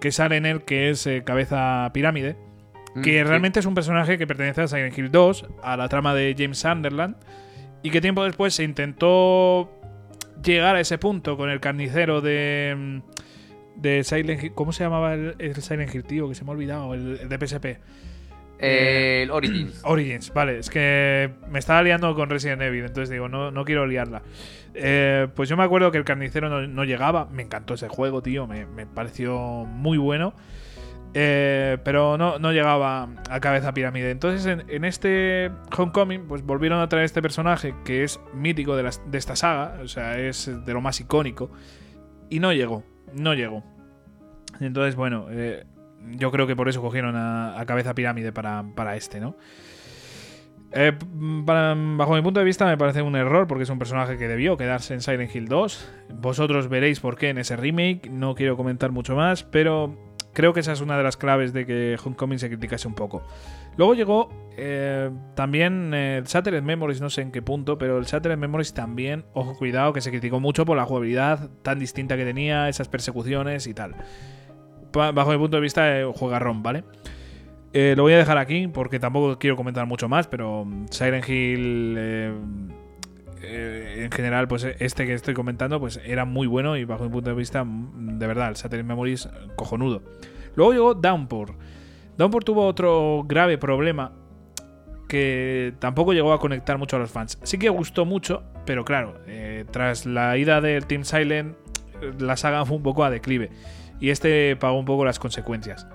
que sale en él que es eh, Cabeza Pirámide. Mm, que realmente es un personaje que pertenece a Silent Hill 2, a la trama de James Sunderland. Y que tiempo después se intentó llegar a ese punto con el carnicero de. Mm, de Silent Hill. ¿Cómo se llamaba el, Silent Hill, tío? Que se me ha olvidado, el, el de PSP. Eh, el Origins. Origins, vale. Es que me estaba liando con Resident Evil, entonces digo, no, no quiero liarla. Eh, pues yo me acuerdo que el carnicero no, llegaba. Me encantó ese juego, tío. Me, pareció muy bueno. Eh, pero no, no, llegaba a cabeza pirámide. Entonces, en, este Homecoming, pues volvieron a traer este personaje que es mítico de, de esta saga. O sea, es de lo más icónico. Y no llegó. No llegó. Entonces, bueno, eh, yo creo que por eso cogieron a, Cabeza Pirámide para, este, ¿no? Eh, bajo mi punto de vista me parece un error porque es un personaje que debió quedarse en Silent Hill 2. Vosotros veréis por qué en ese remake, no quiero comentar mucho más, pero creo que esa es una de las claves de que Homecoming se criticase un poco. Luego llegó eh, también el Shattered Memories, no sé en qué punto, pero el Shattered Memories también, ojo cuidado, que se criticó mucho por la jugabilidad tan distinta que tenía, esas persecuciones y tal bajo mi punto de vista, eh, juega ROM, ¿vale? Eh, lo voy a dejar aquí porque tampoco quiero comentar mucho más, pero mm, Siren Hill eh, en general, pues este que estoy comentando, pues era muy bueno y bajo mi punto de vista, mm, de verdad, el Satellite Memories cojonudo. Luego llegó Downpour. Downpour tuvo otro grave problema que tampoco llegó a conectar mucho a los fans. Sí que gustó mucho, pero claro, tras la ida del Team Silent, la saga fue un poco a declive. Y este pagó un poco las consecuencias.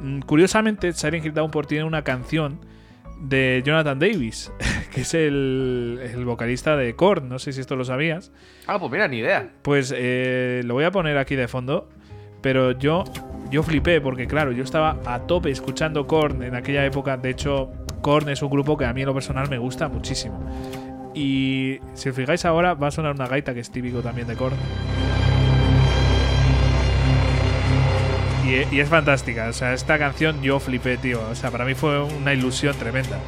Mm, curiosamente, Silent Hill Downpour tiene una canción de Jonathan Davis, que es el, el vocalista de Korn, no sé si esto lo sabías. Ah, pues mira, ni idea. Pues eh, lo voy a poner aquí de fondo, pero yo, yo flipé porque claro, yo estaba a tope escuchando Korn en aquella época, de hecho Korn es un grupo que a mí en lo personal me gusta muchísimo. Y si os fijáis ahora, va a sonar una gaita que es típico también de Korn. Y, es fantástica, o sea, esta canción yo flipé, tío. O sea, para mí fue una ilusión tremenda.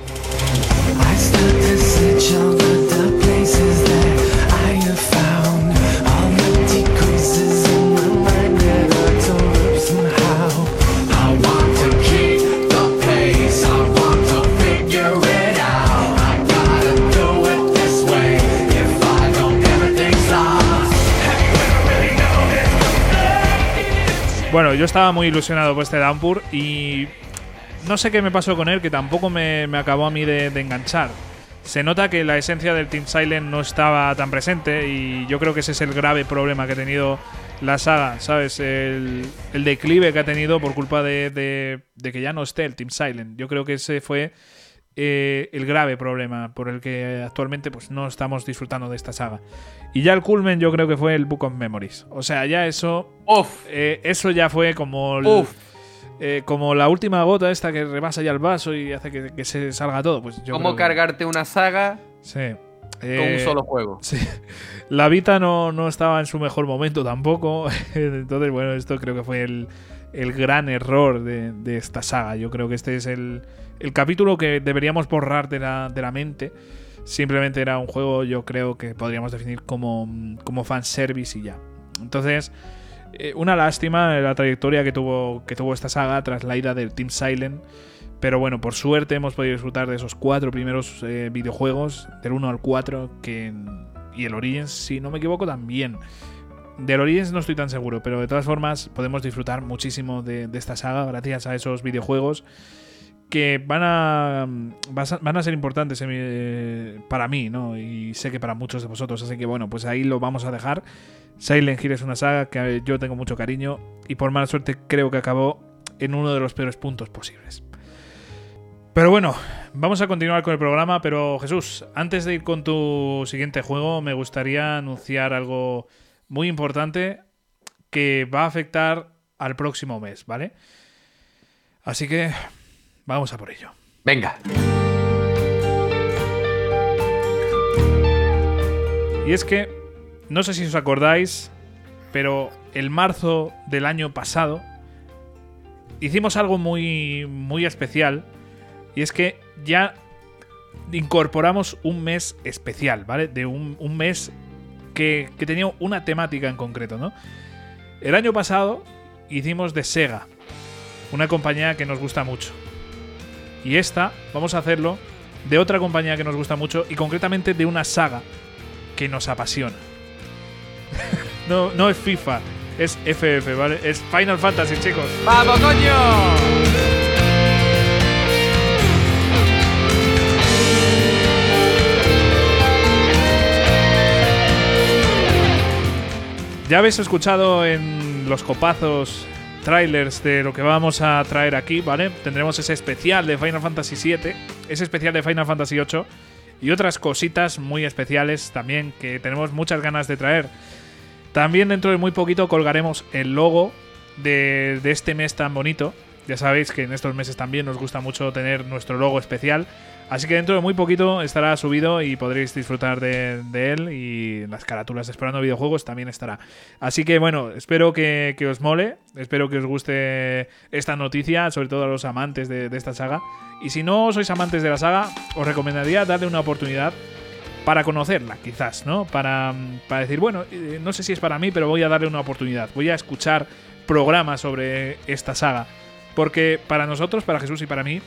Bueno, yo estaba muy ilusionado por este Downpour y no sé qué me pasó con él, que tampoco me, acabó a mí de, enganchar. Se nota que la esencia del Team Silent no estaba tan presente y yo creo que ese es el grave problema que ha tenido la saga, ¿sabes? El, el declive que ha tenido por culpa de, de- de que ya no esté el Team Silent. Yo creo que ese fue eh, el grave problema por el que actualmente pues, no estamos disfrutando de esta saga. Y ya el culmen yo creo que fue el Book of Memories. O sea, ya eso Uf, eh, eso ya fue como el- uf. eh, como la última gota esta que rebasa ya el vaso y hace que, que se salga todo. Pues yo ¿Cómo que- cargarte una saga Sí. con un solo juego? sí. La Vita no, no estaba en su mejor momento tampoco. Entonces, bueno, esto creo que fue el, el gran error de, de esta saga. Yo creo que este es el, el capítulo que deberíamos borrar de la, de la mente. Simplemente era un juego, yo creo que podríamos definir como, como fanservice y ya. Entonces, eh, una lástima la trayectoria que tuvo, que tuvo esta saga tras la ida del Team Silent. Pero bueno, por suerte hemos podido disfrutar de esos cuatro primeros eh, videojuegos, del 1 al 4, que, y el Origins, si no me equivoco, también. Del Origins no estoy tan seguro, pero de todas formas podemos disfrutar muchísimo de, de esta saga gracias a esos videojuegos que van a, vas a- van a ser importantes mi- para mí, ¿no? Y sé que para muchos de vosotros, así que bueno, pues ahí lo vamos a dejar. Silent Hill es una saga que yo tengo mucho cariño y por mala suerte creo que acabó en uno de los peores puntos posibles. Pero bueno, vamos a continuar con el programa, pero Jesús, antes de ir con tu siguiente juego, me gustaría anunciar algo muy importante que va a afectar al próximo mes, ¿vale? Así que vamos a por ello. Venga. Y es que, no sé si os acordáis, pero el marzo del año pasado hicimos algo muy, muy especial. Y es que ya incorporamos un mes especial, ¿vale? De un, un mes que, que tenía una temática en concreto, ¿no? El año pasado hicimos de Sega, una compañía que nos gusta mucho. Y esta, vamos a hacerlo de otra compañía que nos gusta mucho y concretamente de una saga que nos apasiona. no, no es FIFA, es FF, ¿vale? Es Final Fantasy, chicos. ¡Vamos, coño! Ya habéis escuchado en los copazos trailers de lo que vamos a traer aquí, ¿vale? Tendremos ese especial de Final Fantasy VII, ese especial de Final Fantasy VIII y otras cositas muy especiales también que tenemos muchas ganas de traer. También dentro de muy poquito colgaremos el logo de, de este mes tan bonito. Ya sabéis que en estos meses también nos gusta mucho tener nuestro logo especial. Así que dentro de muy poquito estará subido y podréis disfrutar de, él. Y las carátulas de Explorando Videojuegos también estará. Así que bueno, espero que, que os mole. Espero que os guste esta noticia, sobre todo a los amantes de, de esta saga. Y si no sois amantes de la saga, os recomendaría darle una oportunidad para conocerla, quizás, ¿no? Para, para decir, bueno, eh, no sé si es para mí, pero voy a darle una oportunidad. Voy a escuchar programas sobre esta saga. Porque para nosotros, para Jesús y para mí,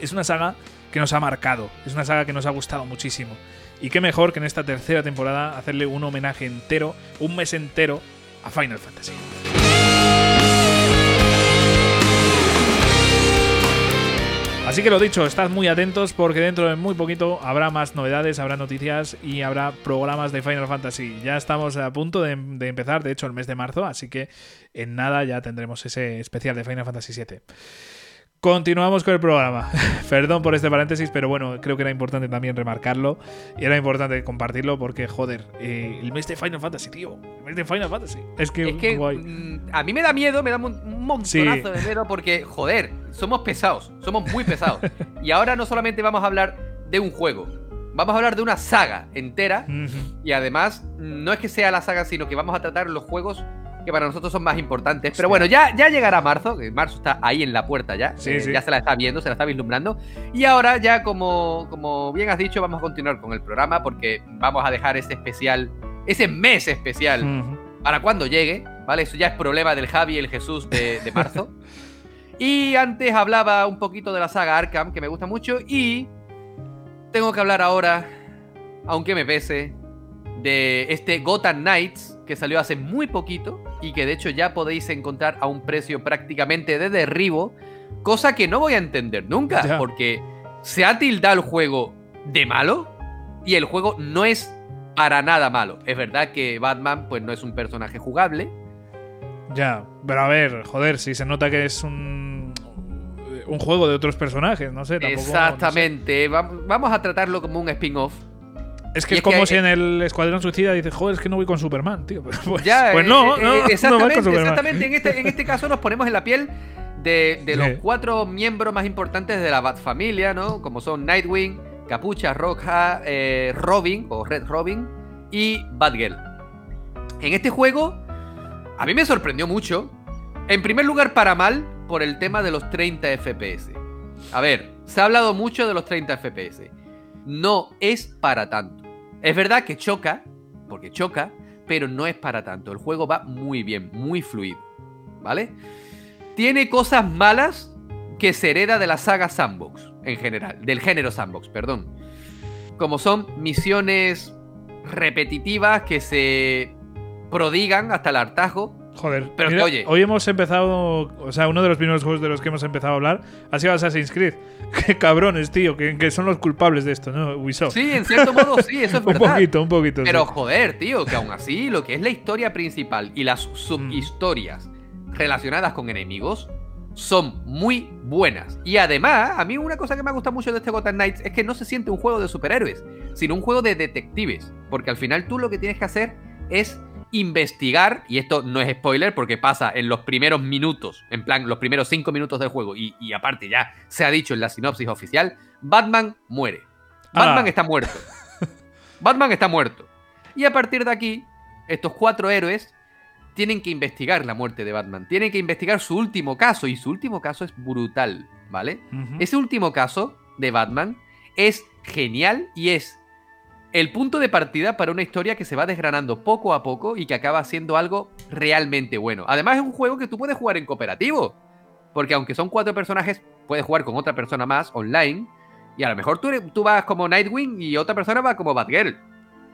es una saga que nos ha marcado. Es una saga que nos ha gustado muchísimo. Y qué mejor que en esta tercera temporada hacerle un homenaje entero, un mes entero, a Final Fantasy. Así que lo dicho, estad muy atentos porque dentro de muy poquito habrá más novedades, habrá noticias y habrá programas de Final Fantasy. Ya estamos a punto de, empezar, de hecho, el mes de marzo, así que en nada ya tendremos ese especial de Final Fantasy VII. Continuamos con el programa. Perdón por este paréntesis, pero bueno, creo que era importante también remarcarlo. Y era importante compartirlo porque, joder, eh, el mes de Final Fantasy, tío. El mes de Final Fantasy. Es que, Es que guay. mm, a mí me da miedo, me da un montonazo de miedo porque, joder, somos pesados, somos muy pesados. y ahora no solamente vamos a hablar de un juego, vamos a hablar de una saga entera. Y además, no es que sea la saga, sino que vamos a tratar los juegos que para nosotros son más importantes. Pero bueno, ya, ya llegará marzo, que marzo está ahí en la puerta ya. Sí, eh, sí. Ya se la está viendo, se la está vislumbrando. Y ahora ya, como, como bien has dicho, vamos a continuar con el programa porque vamos a dejar ese especial, ese mes especial para cuando llegue, ¿vale? Eso ya es problema del Javi y el Jesús de, de marzo. y antes hablaba un poquito de la saga Arkham, que me gusta mucho, y tengo que hablar ahora, aunque me pese, de este Gotham Knights, que salió hace muy poquito, y que de hecho ya podéis encontrar a un precio prácticamente de derribo, cosa que no voy a entender nunca, Ya. porque se ha tildado el juego de malo, y el juego no es para nada malo. Es verdad que Batman pues no es un personaje jugable. Ya, pero a ver, joder, si se nota que es un, un juego de otros personajes, no sé, tampoco. Exactamente. Vam- Vamos a tratarlo como un spin-off. No. Es que es que- como si en el Escuadrón Suicida dices, joder, es que no voy con Superman, tío. Pues, Ya, pues eh, no, eh, no, eh, no exactamente, con Superman. exactamente. En este, en este caso nos ponemos en la piel de, de los cuatro miembros más importantes de la Batfamilia, ¿no? Como son Nightwing, Capucha Roja, eh, Robin o Red Robin y Batgirl. En este juego, a mí me sorprendió mucho. En primer lugar, para mal, por el tema de los 30 FPS. A ver, se ha hablado mucho de los 30 FPS. No es para tanto. Es verdad que choca, porque choca, pero no es para tanto. El juego va muy bien, muy fluido. ¿Vale? Tiene cosas malas que se hereda de la saga Sandbox, en general, del género Sandbox, perdón. Como son misiones repetitivas que se prodigan hasta el hartazgo. Joder, Pero mira, oye- hoy hemos empezado, o sea, uno de los primeros juegos de los que hemos empezado a hablar ha sido Assassin's Creed. Qué cabrones, tío, que, que son los culpables de esto, ¿no? Ubisoft. Sí, en cierto modo sí, eso es un verdad. poquito, un poquito. Pero sí. joder, tío, que aún así lo que es la historia principal y las subhistorias relacionadas con enemigos son muy buenas. Y además, a mí una cosa que me gusta mucho de este Gotham Knights es que no se siente un juego de superhéroes, sino un juego de detectives. Porque al final tú lo que tienes que hacer es investigar, y esto no es spoiler porque pasa en los primeros minutos, en plan los primeros cinco minutos del juego, y, y aparte ya se ha dicho en la sinopsis oficial, Batman muere. Batman Ah. está muerto. Batman está muerto. Y a partir de aquí, estos cuatro héroes tienen que investigar la muerte de Batman. Tienen que investigar su último caso. Y su último caso es brutal, ¿vale? Ese último caso de Batman es genial y es el punto de partida para una historia que se va desgranando poco a poco y que acaba siendo algo realmente bueno. Además es un juego que tú puedes jugar en cooperativo. Porque aunque son cuatro personajes, puedes jugar con otra persona más online. Y a lo mejor tú, tú vas como Nightwing y otra persona va como Batgirl.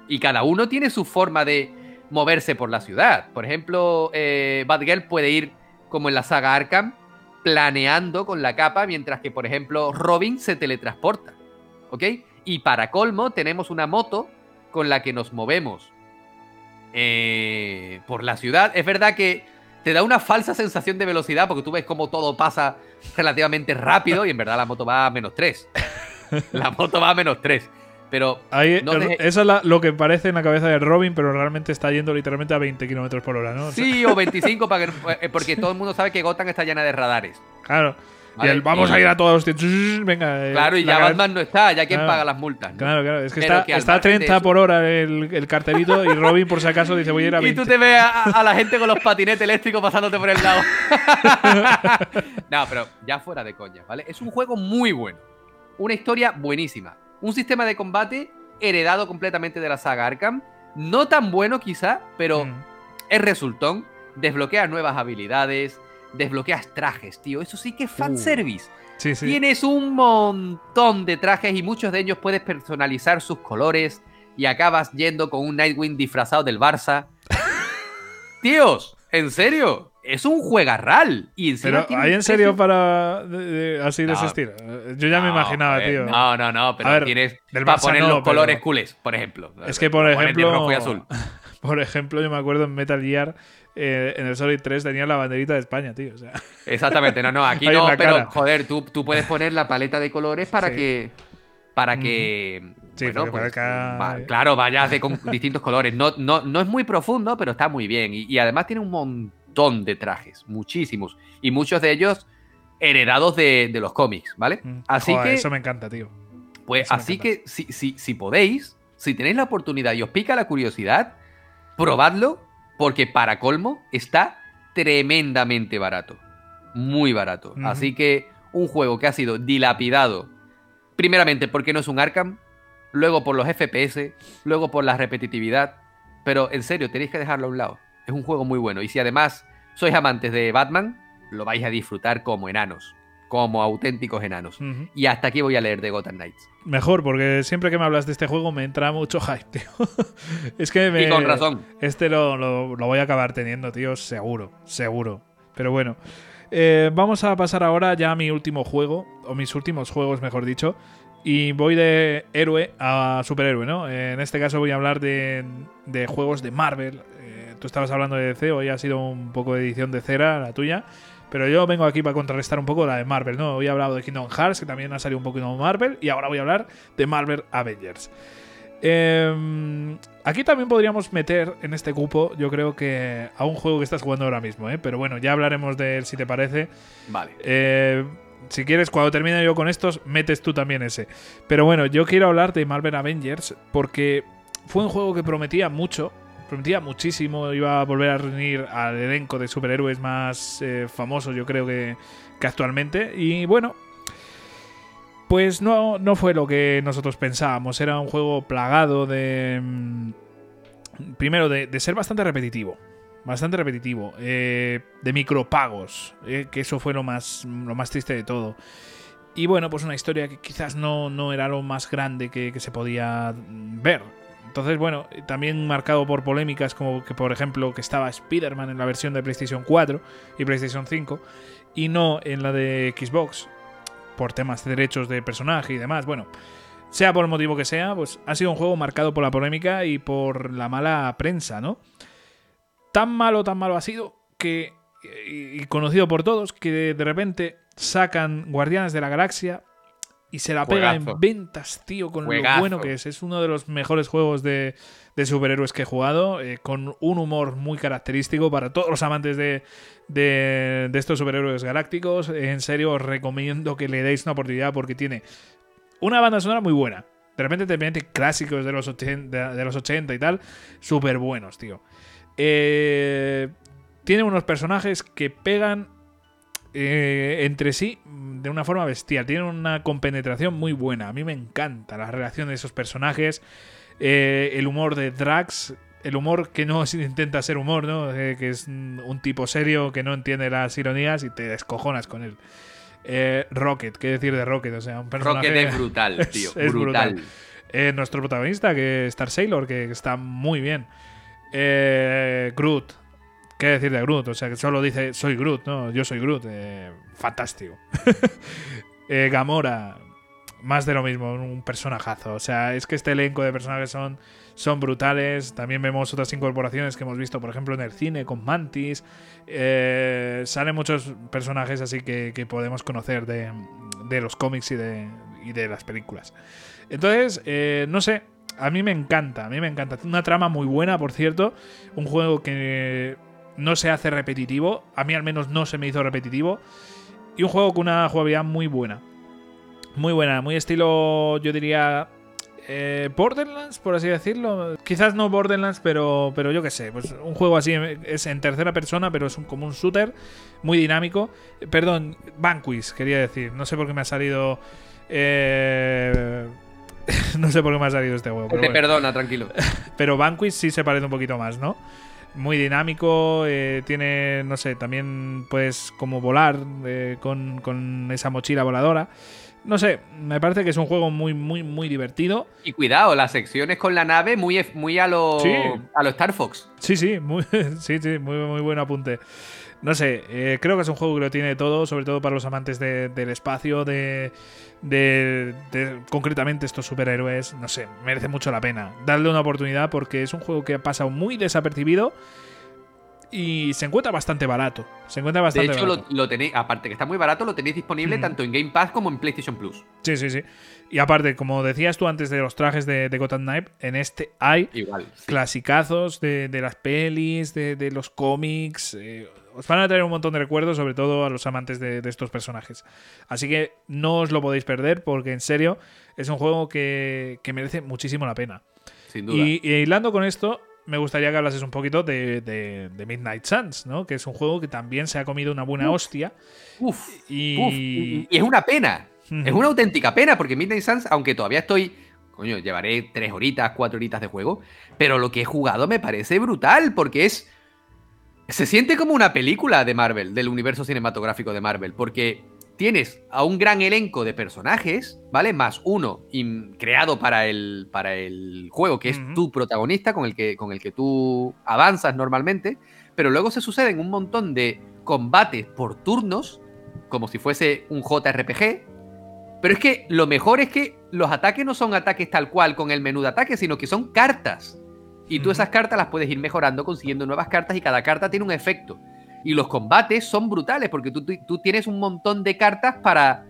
Y cada uno tiene su forma de moverse por la ciudad. Por ejemplo, eh, Batgirl puede ir como en la saga Arkham, planeando con la capa, mientras que, por ejemplo, Robin se teletransporta. ¿Ok? Y para colmo, tenemos una moto con la que nos movemos eh, por la ciudad. Es verdad que te da una falsa sensación de velocidad porque tú ves cómo todo pasa relativamente rápido y en verdad la moto va a menos 3. La moto va a menos 3. Pero Ahí, no deje- Eso es la- lo que parece en la cabeza de Robin, pero realmente está yendo literalmente a 20 kilómetros por hora, ¿no? O sea, sí, o 25, para que- eh, porque todo el mundo sabe que Gotham está llena de radares. claro. ¿Vale? Y el vamos Y- a ir a todos. tío. Venga. eh, Claro, y ya Batman no está, ya Claro. paga las multas. ¿no? Claro, claro. Es que Pero está, que al está a margen de 30 eso- por hora el, el cartelito y Robin, por si acaso, dice voy a ir a Y 20. tú te ves a, a la gente con los patinetes eléctricos pasándote por el lado. no, pero ya fuera de coña, ¿vale? Es un juego muy bueno. Una historia buenísima. Un sistema de combate heredado completamente de la saga Arkham. No tan bueno quizá, pero Mm. es resultón. Desbloqueas nuevas habilidades, desbloqueas trajes, tío. Eso sí que es fanservice. Sí, sí. Tienes un montón de trajes y muchos de ellos puedes personalizar sus colores y acabas yendo con un Nightwing disfrazado del Barça. Tíos, ¿en serio? es un juegarral. Y encima Pero ¿hay en serio precio- para de- de- así de ese No. estilo? Eh, Yo ya me imaginaba, tío. No, no, no, pero ver, tienes del para Barça poner no, los pero- colores culés, por ejemplo. Es que, por de ejemplo, rojo y azul. por ejemplo, yo me acuerdo en Metal Gear, eh, en el Solid 3 tenía la banderita de España, tío. O sea, Exactamente, no, no, aquí no, pero cara. joder, tú, tú puedes poner la paleta de colores para Sí. que. Para que. Sí, bueno, pues, va- claro, vayas de con distintos colores. No, no, no es muy profundo, pero está muy bien. Y, y además tiene un montón de trajes, muchísimos. Y muchos de ellos heredados de, de los cómics, ¿vale? Así Mm. Joder, que. Eso me encanta, tío. Pues Eso así que si, si, si podéis, si tenéis la oportunidad y os pica la curiosidad, probadlo, porque para colmo está tremendamente barato. Muy barato. Así que un juego que ha sido dilapidado, primeramente porque no es un Arkham, luego por los FPS, luego por la repetitividad, pero en serio, tenéis que dejarlo a un lado. Es un juego muy bueno. Y si además sois amantes de Batman, lo vais a disfrutar como enanos, como auténticos enanos. Y hasta aquí voy a leer de Gotham Knights. Mejor, porque siempre que me hablas de este juego me entra mucho hype, tío. es que me, Y con razón. Este lo, lo- lo voy a acabar teniendo, tío, seguro, seguro. Pero bueno, eh, vamos a pasar ahora ya a mi último juego, o mis últimos juegos, mejor dicho. Y voy de héroe a superhéroe, ¿no? Eh, en este caso voy a hablar de, de juegos de Marvel. Eh, tú estabas hablando de DC, hoy ha sido un poco de edición de cera la tuya. Pero yo vengo aquí para contrarrestar un poco la de Marvel, ¿no? Hoy he hablado de Kingdom Hearts, que también ha salido un poquito de Marvel, y ahora voy a hablar de Marvel Avengers. Eh, aquí también podríamos meter en este cupo, yo creo que a un juego que estás jugando ahora mismo, ¿eh? Pero bueno, ya hablaremos de él si te parece. Vale. Eh, si quieres, cuando termine yo con estos, metes tú también ese. Pero bueno, yo quiero hablar de Marvel Avengers porque fue un juego que prometía mucho, prometía muchísimo, iba a volver a reunir al elenco de superhéroes más eh, famosos, yo creo que, que actualmente. Y bueno, pues no, no fue lo que nosotros pensábamos. Era un juego plagado de... mm, Primero, de, ser bastante repetitivo. Bastante repetitivo. eh, de micropagos. eh, que eso fue lo más, lo más triste de todo. Y bueno, pues una historia que quizás no, no era lo más grande que, se podía ver. Entonces, bueno, también marcado por polémicas como que, por ejemplo, que estaba Spider-Man en la versión de PlayStation 4 y PlayStation 5 y no en la de Xbox por temas de derechos de personaje y demás. Bueno, sea por el motivo que sea, pues ha sido un juego marcado por la polémica y por la mala prensa, ¿no? Tan malo, tan malo ha sido que, y conocido por todos, que de repente sacan Guardianes de la Galaxia y se la pega en ventas, tío, con lo bueno que es. Es uno de los mejores juegos de, de superhéroes que he jugado, eh, con un humor muy característico para todos los amantes de, de, de estos superhéroes galácticos. En serio, os recomiendo que le deis una oportunidad porque tiene una banda sonora muy buena. De repente te mete clásicos de los 80, de los 80 y tal, súper buenos, tío. Eh, tiene unos personajes que pegan eh, entre sí de una forma bestial. Tienen una compenetración muy buena. A mí me encanta la relación de esos personajes. eh, el humor de Drax. El humor que no intenta ser humor, ¿no? Eh, que es un tipo serio que no entiende las ironías y te descojonas con él. Eh, Rocket, ¿qué decir de Rocket? O sea, un personaje. Rocket es brutal, es- tío. es brutal. brutal. Eh, nuestro protagonista, que es Star Sailor, que está muy bien. Eh, Groot. ¿Qué decir de Groot? O sea, que solo dice soy Groot, ¿no? Yo soy Groot. eh, fantástico. Eh, Gamora. Más de lo mismo, un personajazo. O sea, es que este elenco de personajes son, son brutales. También vemos otras incorporaciones que hemos visto, por ejemplo, en el cine con Mantis. Eh, salen muchos personajes así que, que podemos conocer de, de los cómics y de, y de las películas. Entonces, eh, no sé, a mí me encanta, a mí me encanta. Una trama muy buena, por cierto. Un juego que no se hace repetitivo. A mí al menos no se me hizo repetitivo. Y un juego con una jugabilidad muy buena. Muy buena, muy estilo, yo diría, eh, Borderlands, por así decirlo. Quizás no Borderlands, pero, pero yo qué sé. Pues un juego así es en tercera persona, pero es un- como un shooter muy dinámico. Eh, Perdón, Vanquish, quería decir. No sé por qué me ha salido. eh, no sé por qué me ha salido este juego. Pero Te bueno. perdona, tranquilo. Pero Vanquish sí se parece un poquito más, ¿no? Muy dinámico, eh, tiene, no sé, también puedes como volar eh, con, con esa mochila voladora. No sé, me parece que es un juego muy, muy, muy divertido. Y cuidado, las secciones con la nave muy, muy a lo, Sí. a lo Star Fox. Sí, sí, muy, sí, sí, muy, muy buen apunte. No sé, eh, creo que es un juego que lo tiene todo, sobre todo para los amantes de- del espacio, de, de, de- concretamente estos superhéroes. No sé, merece mucho la pena. Darle una oportunidad porque es un juego que ha pasado muy desapercibido y se encuentra bastante barato. Se encuentra De bastante hecho, barato. lo, lo tenéis, aparte que está muy barato, lo tenéis disponible Ujú. tanto en Game Pass como en PlayStation Plus. Sí, sí, sí. Y aparte, como decías tú antes de los trajes de, de Gotham Knight, en este hay Igual. sí. clasicazos de, de las pelis, de, de los cómics. eh, os van a traer un montón de recuerdos, sobre todo a los amantes de, de estos personajes. Así que no os lo podéis perder, porque en serio es un juego que, que merece muchísimo la pena. Sin duda. Y, y hilando con esto, me gustaría que hablases un poquito de, de- de Midnight Suns, ¿no? Que es un juego que también se ha comido una buena hostia. Uf, Y. uf, y, y es una pena. Es una auténtica pena porque Midnight Suns, aunque todavía estoy. Coño, llevaré tres horitas, cuatro horitas de juego. Pero lo que he jugado me parece brutal porque es. Se siente como una película de Marvel, del universo cinematográfico de Marvel. Porque tienes a un gran elenco de personajes, ¿vale? Más uno creado para el, para el juego, que es tu protagonista, con el, que, con el que tú avanzas normalmente. Pero luego se suceden un montón de combates por turnos, como si fuese un JRPG. Pero es que lo mejor es que los ataques no son ataques tal cual con el menú de ataque, sino que son cartas. Y tú esas cartas las puedes ir mejorando consiguiendo nuevas cartas y cada carta tiene un efecto. Y los combates son brutales porque tú, tú- tú tienes un montón de cartas para,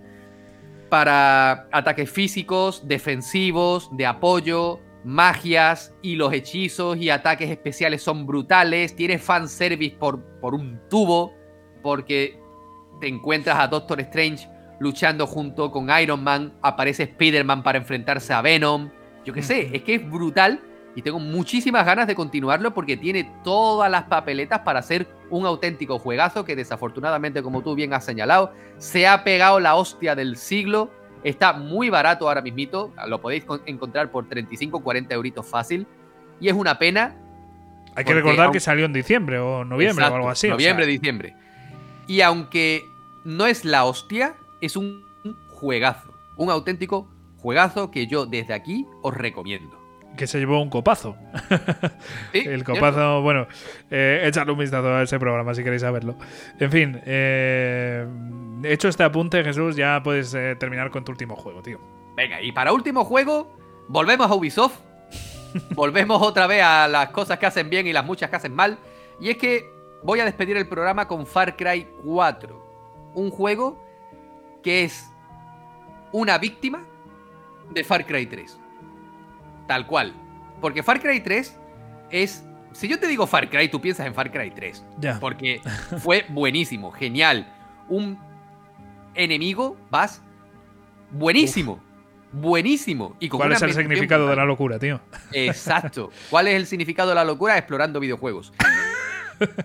para ataques físicos, defensivos, de apoyo, magias y los hechizos y ataques especiales son brutales. Tienes fanservice por, por un tubo porque te encuentras a Doctor Strange luchando junto con Iron Man, aparece Spider-Man para enfrentarse a Venom. Yo qué sé, es que es brutal y tengo muchísimas ganas de continuarlo porque tiene todas las papeletas para ser un auténtico juegazo que desafortunadamente, como tú bien has señalado, se ha pegado la hostia del siglo. Está muy barato ahora mismito, lo podéis con- encontrar por 35 40 euritos fácil. Y es una pena Hay que recordar que salió en diciembre o noviembre o algo así. o Noviembre, sea, diciembre. Y aunque no es la hostia, es un juegazo. Un auténtico juegazo que yo desde aquí os recomiendo. Que se llevó un copazo. Sí, El ¿cierto? copazo, bueno, eh, echadle un vistazo a ese programa si queréis saberlo. En fin, eh, hecho este apunte, Jesús, ya puedes eh, terminar con tu último juego, tío. Venga, y para último juego, volvemos a Ubisoft. volvemos otra vez a las cosas que hacen bien y las muchas que hacen mal. Y es que voy a despedir el programa con Far Cry 4. Un juego que es una víctima de Far Cry 3. Tal cual. Porque Far Cry 3 es... Si yo te digo Far Cry, tú piensas en Far Cry 3. Ya. Porque fue buenísimo, genial. Un enemigo, vas, buenísimo. Buenísimo. Y con ¿Cuál es el significado de la locura, tío? Exacto. ¿Cuál es el significado de la locura? Explorando videojuegos.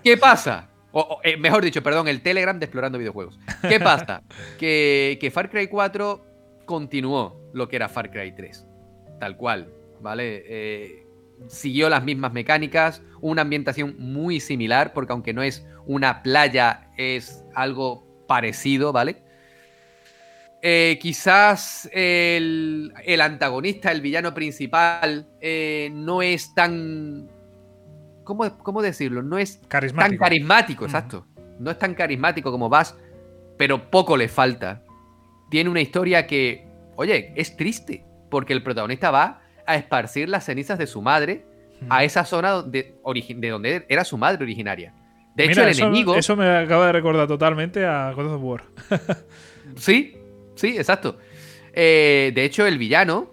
¿Qué pasa? O, o, eh, mejor dicho, perdón, el Telegram de Explorando Videojuegos. ¿Qué pasa? que, que Far Cry 4 continuó lo que era Far Cry 3. Tal cual, ¿vale? Eh, siguió las mismas mecánicas, una ambientación muy similar, porque aunque no es una playa, es algo parecido, ¿vale? Eh, quizás el, el antagonista, el villano principal, eh, no es tan... ¿cómo, ¿Cómo decirlo? No es tan Carismático. exacto. No es tan carismático como Bass, pero poco le falta. Tiene una historia que, oye, es triste, porque el protagonista va a esparcir las cenizas de su madre a esa zona donde, de donde era su madre originaria. De hecho, el eso, enemigo... eso me acaba de recordar totalmente a God of War. Sí, sí, exacto. Eh, de hecho, el villano,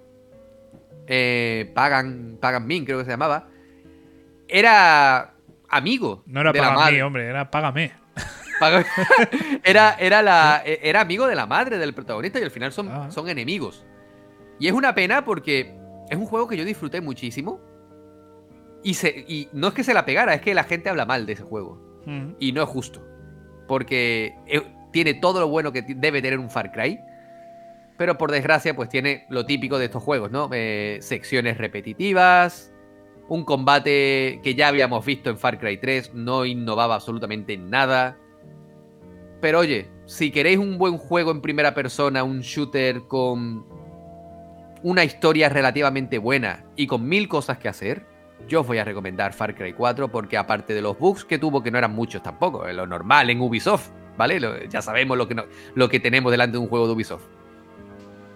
eh, Pagan, Pagan Min, creo que se llamaba, era amigo No era de la madre. mí, hombre, era págame. Pagan- era, era, la, era amigo de la madre del protagonista y al final son, Ah. son enemigos. Y es una pena porque es un juego que yo disfruté muchísimo. Y, se, y no es que se la pegara, es que la gente habla mal de ese juego. Y no es justo. Porque eh, tiene todo lo bueno que debe tener un Far Cry. Pero por desgracia, pues tiene lo típico de estos juegos, ¿no? Eh, secciones repetitivas. Un combate que ya habíamos visto en Far Cry 3. No innovaba absolutamente en nada. Pero oye, si queréis un buen juego en primera persona, un shooter con una historia relativamente buena y con mil cosas que hacer, yo os voy a recomendar Far Cry 4 porque aparte de los bugs que tuvo, que no eran muchos tampoco, es lo normal en Ubisoft, ¿vale? Lo- ya sabemos lo que, no- lo que tenemos delante de un juego de Ubisoft.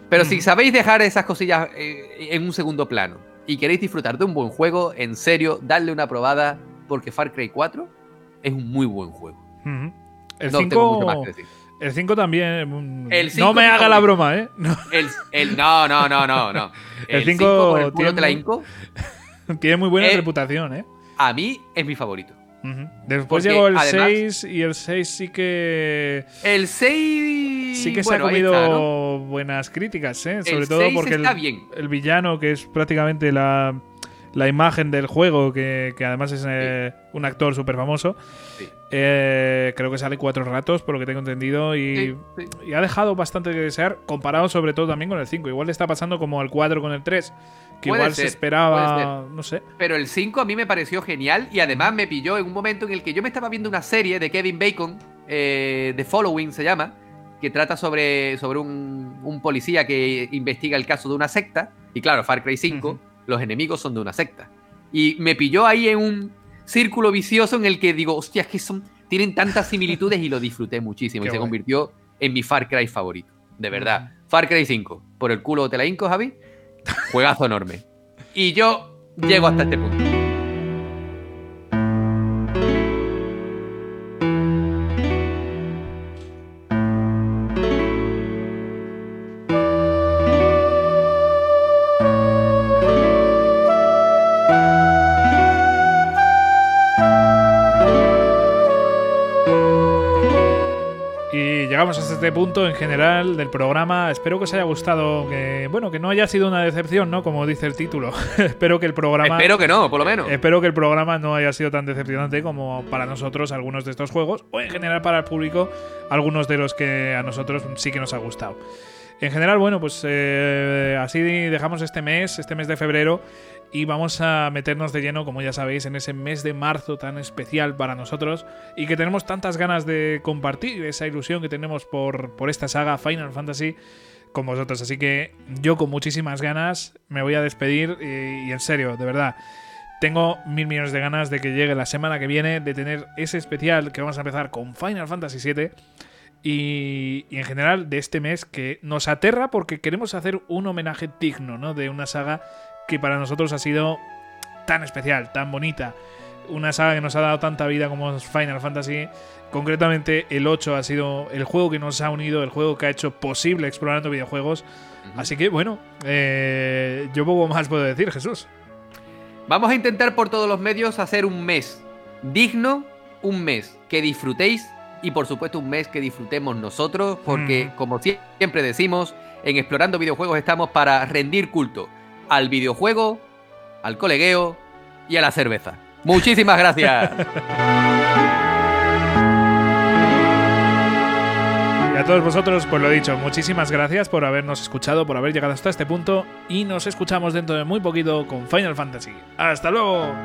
Pero si sabéis dejar esas cosillas eh, en un segundo plano y queréis disfrutar de un buen juego, en serio, darle una probada porque Far Cry 4 es un muy buen juego. El no tengo mucho más 5 que decir. El 5 también. mm, El no me haga la broma, ¿eh? No, El, el- no, no, no, no, no. El El cinco 5 por el culo tiene tiene muy buena Eh, reputación, ¿eh? a mí es mi favorito. Después porque llegó el además- 6 y el 6 sí que. El 6. Sí que bueno, se ha comido está, ¿no? buenas críticas, ¿eh? Sobre El todo 6 porque el, bien. el villano, que es prácticamente la, la imagen del juego, que, que además es eh, un actor súper famoso, Sí. eh, creo que sale cuatro ratos, por lo que tengo entendido, y, Sí, sí. y ha dejado bastante que desear, comparado sobre todo también con el 5. Igual le está pasando como al 4 con el 3, que Puede igual se esperaba, no sé. Pero el 5 a mí me pareció genial y además me pilló en un momento en el que yo me estaba viendo una serie de Kevin Bacon, eh, The Following se llama, que trata sobre, sobre un, un policía que investiga el caso de una secta. Y claro, Far Cry 5, Ujú. los enemigos son de una secta. Y me pilló ahí en un círculo vicioso en el que digo, hostia, es que son, tienen tantas similitudes y lo disfruté muchísimo. Qué y se convirtió en mi Far Cry favorito. De verdad. Ujú. Far Cry 5, por el culo te la hinco, Javi. Juegazo enorme. Y yo llego hasta este punto. Este punto en general del programa. Espero que os haya gustado, que bueno, que no haya sido una decepción, ¿no? Como dice el título. Espero que el programa Espero que no, por lo menos. Espero que el programa no haya sido tan decepcionante como para nosotros algunos de estos juegos, o en general para el público, algunos de los que a nosotros sí que nos ha gustado. En general, bueno, pues eh, así dejamos este mes, este mes de febrero, y vamos a meternos de lleno, como ya sabéis, en ese mes de marzo tan especial para nosotros y que tenemos tantas ganas de compartir esa ilusión que tenemos por, por esta saga Final Fantasy con vosotros. Así que yo con muchísimas ganas me voy a despedir y, en serio, de verdad. Tengo mil millones de ganas de que llegue la semana que viene, de tener ese especial que vamos a empezar con Final Fantasy VII y, y en general de este mes que nos aterra porque queremos hacer un homenaje digno ¿no? de una saga que para nosotros ha sido tan especial, tan bonita. Una saga que nos ha dado tanta vida como Final Fantasy. Concretamente el 8 ha sido el juego que nos ha unido, el juego que ha hecho posible explorando videojuegos. Así que bueno, eh, yo poco más puedo decir, Jesús. Vamos a intentar por todos los medios hacer un mes digno, un mes que disfrutéis y por supuesto un mes que disfrutemos nosotros, porque Mm. como sie- siempre decimos, en Explorando Videojuegos estamos para rendir culto al videojuego, al colegueo y a la cerveza. Muchísimas gracias. Y a todos vosotros, pues lo dicho, muchísimas gracias por habernos escuchado, por haber llegado hasta este punto y nos escuchamos dentro de muy poquito con Final Fantasy. ¡Hasta luego!